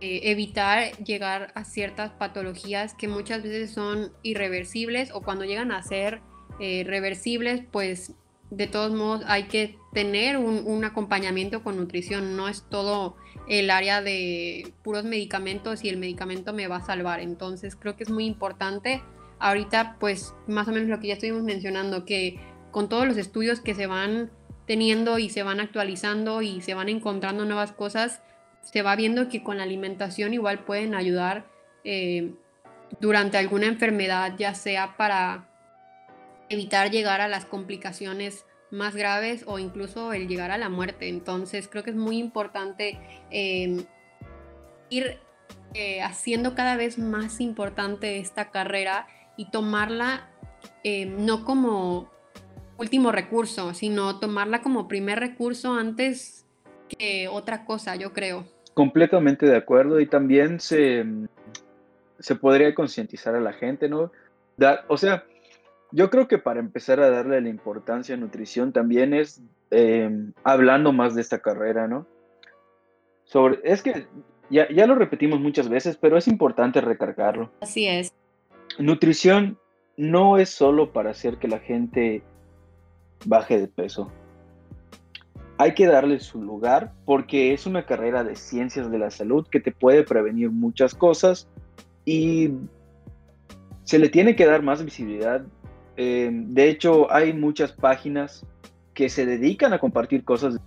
eh, evitar llegar a ciertas patologías que muchas veces son irreversibles o cuando llegan a ser eh, reversibles, pues de todos modos hay que tener un, acompañamiento con nutrición, no es todo el área de puros medicamentos y el medicamento me va a salvar. Entonces creo que es muy importante ahorita pues más o menos lo que ya estuvimos mencionando, que con todos los estudios que se van teniendo y se van actualizando y se van encontrando nuevas cosas, se va viendo que con la alimentación igual pueden ayudar eh, durante alguna enfermedad, ya sea para evitar llegar a las complicaciones más graves o incluso el llegar a la muerte. Entonces creo que es muy importante em, ir eh, haciendo cada vez más importante esta carrera y tomarla em, no como último recurso, sino tomarla como primer recurso antes que otra cosa, yo creo. Completamente de acuerdo y también se, se podría concientizar a la gente, ¿no? o sea, yo creo que para empezar a darle la importancia a nutrición también es em, hablando más de esta carrera, ¿no? Sobre, es que ya, ya lo repetimos muchas veces, pero es importante recargarlo. Así es. Nutrición no es solo para hacer que la gente baje de peso. Hay que darle su lugar porque es una carrera de ciencias de la salud que te puede prevenir muchas cosas y se le tiene que dar más visibilidad. Eh, de hecho, hay muchas páginas que se dedican a compartir cosas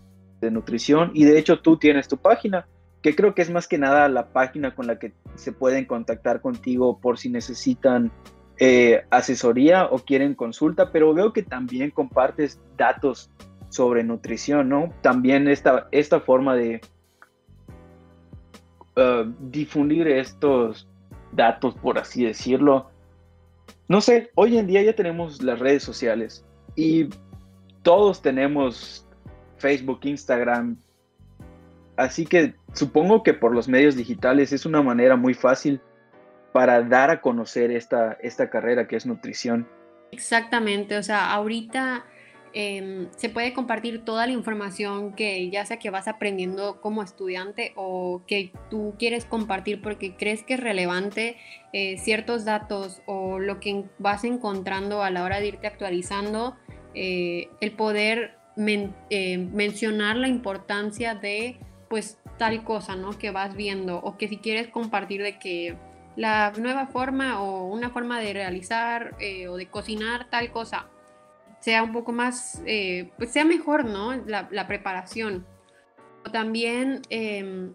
de nutrición y de hecho tú tienes tu página, que creo que es más que nada la página con la que se pueden contactar contigo por si necesitan eh, asesoría o quieren consulta, pero veo que también compartes datos sobre nutrición, ¿no? También esta, esta forma de uh, difundir estos datos, por así decirlo, no sé, hoy en día ya tenemos las redes sociales y todos tenemos Facebook, Instagram. Así que supongo que por los medios digitales es una manera muy fácil para dar a conocer esta, esta carrera que es nutrición. Exactamente, o sea, ahorita Em, se puede compartir toda la información que ya sea que vas aprendiendo como estudiante o que tú quieres compartir porque crees que es relevante eh, ciertos datos o lo que vas encontrando a la hora de irte actualizando, eh, el poder eh, mencionar la importancia de pues tal cosa, ¿no? Que vas viendo o que si quieres compartir de que la nueva forma o una forma de realizar o de cocinar tal cosa sea un poco más, eh, pues sea mejor, ¿no? La, preparación. También em,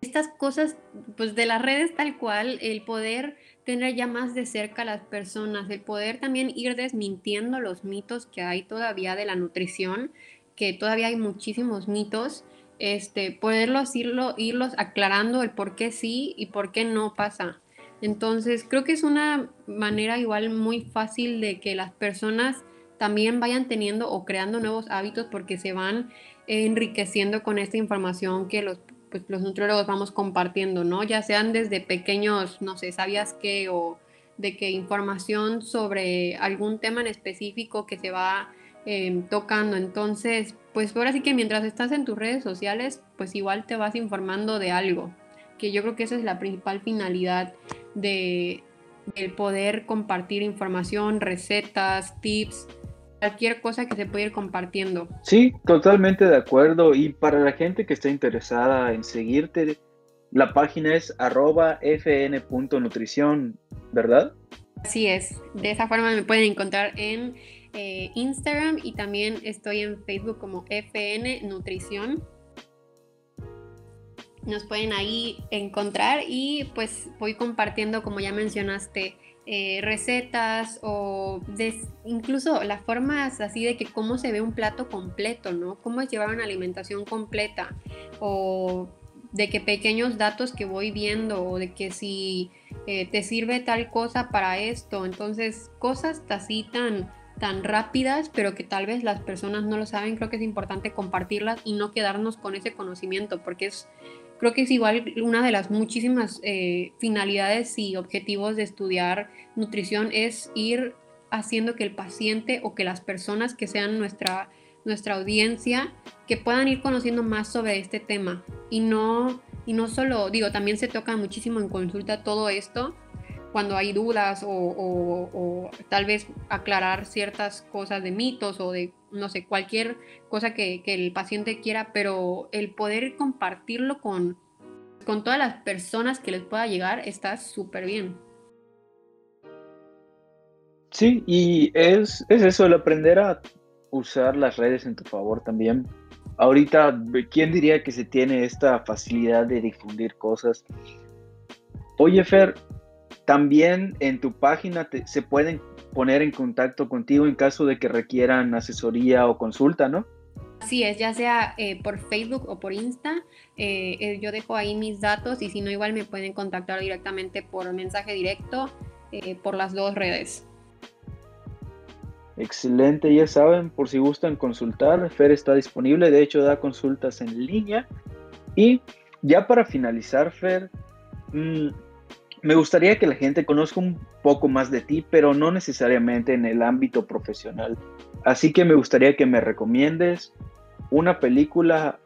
estas cosas, pues de las redes tal cual, el poder tener ya más de cerca a las personas, el poder también ir desmintiendo los mitos que hay todavía de la nutrición, que todavía hay muchísimos mitos, este, poderlos irlo, irlos aclarando el por qué sí y por qué no pasa. Entonces, creo que es una manera igual muy fácil de que las personas también vayan teniendo o creando nuevos hábitos porque se van enriqueciendo con esta información que los, pues, los nutriólogos vamos compartiendo, ¿no? Ya sean desde pequeños, no sé, ¿sabías qué? O de que información sobre algún tema en específico que se va em, tocando. Entonces, pues ahora sí que mientras estás en tus redes sociales, pues igual te vas informando de algo, que yo creo que esa es la principal finalidad de, del poder compartir información, recetas, tips, cualquier cosa que se pueda ir compartiendo. Sí, totalmente de acuerdo. Y para la gente que está interesada en seguirte, la página es arroba fn.nutrición, ¿verdad? Así es. De esa forma me pueden encontrar en eh, Instagram y también estoy en Facebook como FN Nutrición. Nos pueden ahí encontrar y pues voy compartiendo, como ya mencionaste, eh, recetas o incluso las formas así de que cómo se ve un plato completo, ¿no? Cómo es llevar una alimentación completa o de que pequeños datos que voy viendo o de que si eh, te sirve tal cosa para esto, entonces cosas así tan tan rápidas, pero que tal vez las personas no lo saben, creo que es importante compartirlas y no quedarnos con ese conocimiento, porque es, creo que es igual una de las muchísimas eh, finalidades y objetivos de estudiar nutrición, es ir haciendo que el paciente o que las personas que sean nuestra, nuestra audiencia, que puedan ir conociendo más sobre este tema. Y no, y no solo, digo, también se toca muchísimo en consulta todo esto, cuando hay dudas o, tal vez aclarar ciertas cosas de mitos o de, no sé, cualquier cosa que, el paciente quiera, pero el poder compartirlo con, con todas las personas que les pueda llegar está súper bien. Sí, y es, es eso, el aprender a usar las redes en tu favor también. Ahorita, ¿quién diría que se tiene esta facilidad de difundir cosas? Oye, Fer, también en tu página se pueden poner en contacto contigo en caso de que requieran asesoría o consulta, ¿no? Así es, ya sea eh, por Facebook o por Insta, eh, eh, yo dejo ahí mis datos y si no igual me pueden contactar directamente por mensaje directo por las dos redes. Excelente, ya saben, por si gustan consultar, Fer está disponible, de hecho da consultas en línea. Y ya para finalizar, Fer, mmm, me gustaría que la gente conozca un poco más de ti, pero no necesariamente en el ámbito profesional. Así que me gustaría que me recomiendes una película,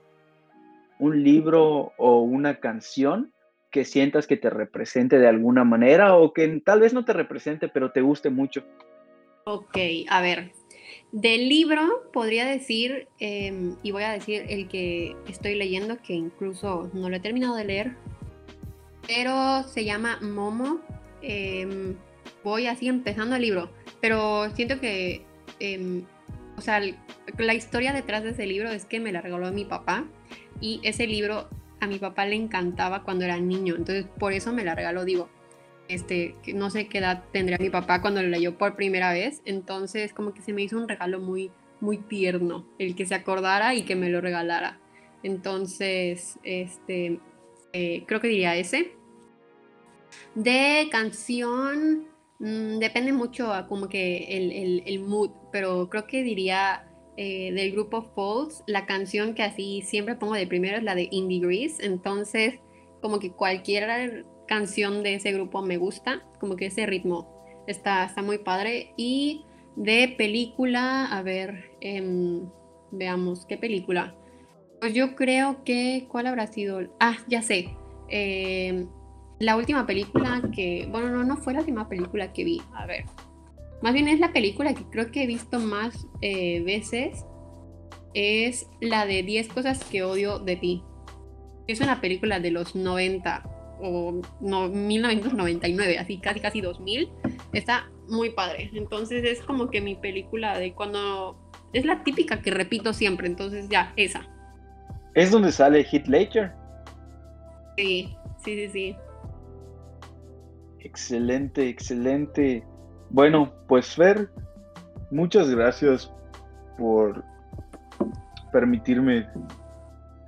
un libro o una canción que sientas que te represente de alguna manera o que tal vez no te represente, pero te guste mucho. Ok, a ver. Del libro podría decir, em, y voy a decir el que estoy leyendo, que incluso no lo he terminado de leer, pero se llama Momo. Em, voy así empezando el libro, pero siento que, em, o sea, la historia detrás de ese libro es que me la regaló mi papá y ese libro a mi papá le encantaba cuando era niño, entonces por eso me la regaló, digo. Este, no sé qué edad tendría mi papá cuando lo leyó por primera vez, entonces como que se me hizo un regalo muy, muy tierno, el que se acordara y que me lo regalara. Entonces, este, eh, creo que diría ese. De canción, mm, depende mucho como que el, mood, pero creo que diría eh, del grupo Falls, la canción que así siempre pongo de primero es la de Indie Grease, entonces como que cualquier canción de ese grupo me gusta, como que ese ritmo está, está muy padre. Y de película, a ver, em, veamos, ¿qué película? Pues yo creo que, ¿cuál habrá sido? Ah, ya sé. Eh, la última película que, bueno, no, no fue la última película que vi, a ver. Más bien es la película que creo que he visto más eh, veces. Es la de 10 cosas que odio de ti. Es una película de los 90 o no, 1999, así casi casi 2000. Está muy padre. Entonces es como que mi película de cuando... Es la típica que repito siempre, entonces ya, esa. ¿Es donde sale Heath Ledger? Sí, sí, sí, sí. Excelente, excelente. Bueno, pues Fer, muchas gracias por permitirme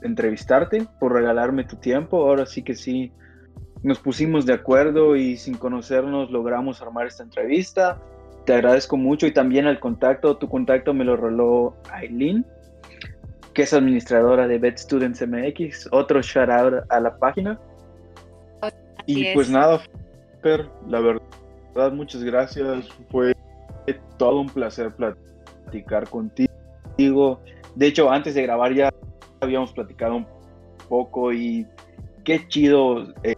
entrevistarte, por regalarme tu tiempo. Ahora sí que sí, nos pusimos de acuerdo y sin conocernos logramos armar esta entrevista. Te agradezco mucho y también el contacto, tu contacto me lo roló Aileen, que es administradora de Vet Students MX. Otro shout out a la página. y pues nada, la verdad, muchas gracias. Fue todo un placer platicar contigo. De hecho, antes de grabar ya habíamos platicado un poco y qué chido eh,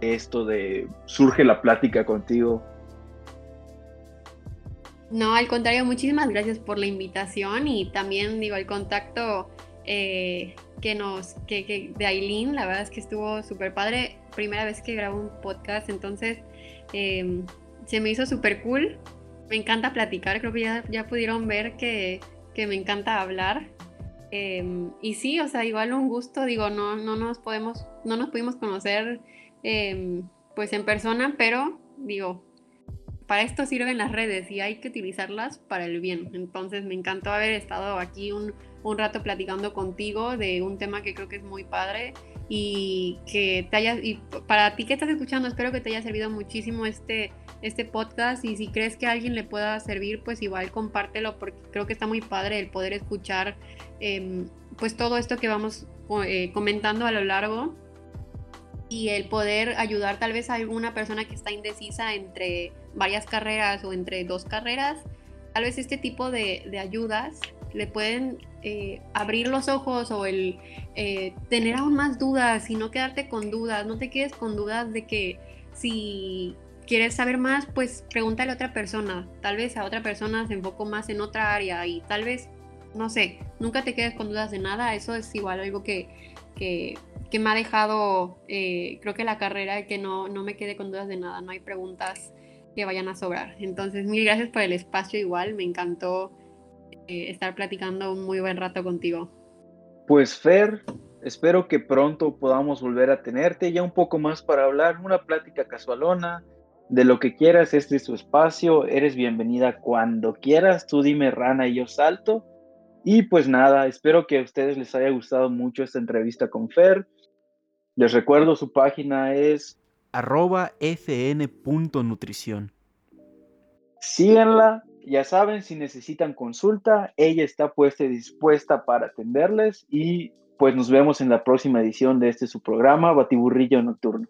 esto de surge la plática contigo. No, al contrario, muchísimas gracias por la invitación y también digo el contacto eh, que nos, que, de Aileen, la verdad es que estuvo súper padre. Primera vez que grabo un podcast, entonces em, se me hizo súper cool Me encanta platicar, creo que ya, ya pudieron ver que, que me encanta hablar. Em, y sí, o sea, igual un gusto, digo, no, no nos podemos, no nos pudimos conocer em, pues en persona, pero digo, para esto sirven las redes y hay que utilizarlas para el bien. Entonces me encantó haber estado aquí un, un rato platicando contigo de un tema que creo que es muy padre y que te haya, y para ti que estás escuchando, espero que te haya servido muchísimo este, este podcast y si crees que a alguien le pueda servir, pues igual compártelo porque creo que está muy padre el poder escuchar em, pues todo esto que vamos eh, comentando a lo largo y el poder ayudar tal vez a alguna persona que está indecisa entre varias carreras o entre dos carreras, tal vez este tipo de, de ayudas le pueden eh, abrir los ojos o el eh, tener aún más dudas y no quedarte con dudas, no te quedes con dudas de que si quieres saber más, pues pregúntale a otra persona, tal vez a otra persona se enfocó más en otra área y tal vez, no sé, nunca te quedes con dudas de nada, eso es igual algo que, que, me ha dejado, eh, creo que la carrera, que no, no me quede con dudas de nada, no hay preguntas que vayan a sobrar. Entonces, mil gracias por el espacio igual, me encantó estar platicando un muy buen rato contigo. Pues Fer, espero que pronto podamos volver a tenerte ya un poco más para hablar, una plática casualona, de lo que quieras, este es tu espacio, eres bienvenida cuando quieras, tú dime rana y yo salto. Y pues nada, espero que a ustedes les haya gustado mucho esta entrevista con Fer. Les recuerdo, su página es arroba fn.nutrición. Síganla, ya saben, si necesitan consulta, ella está puesta y dispuesta para atenderles y pues nos vemos en la próxima edición de este su programa, Batiburrillo Nocturno.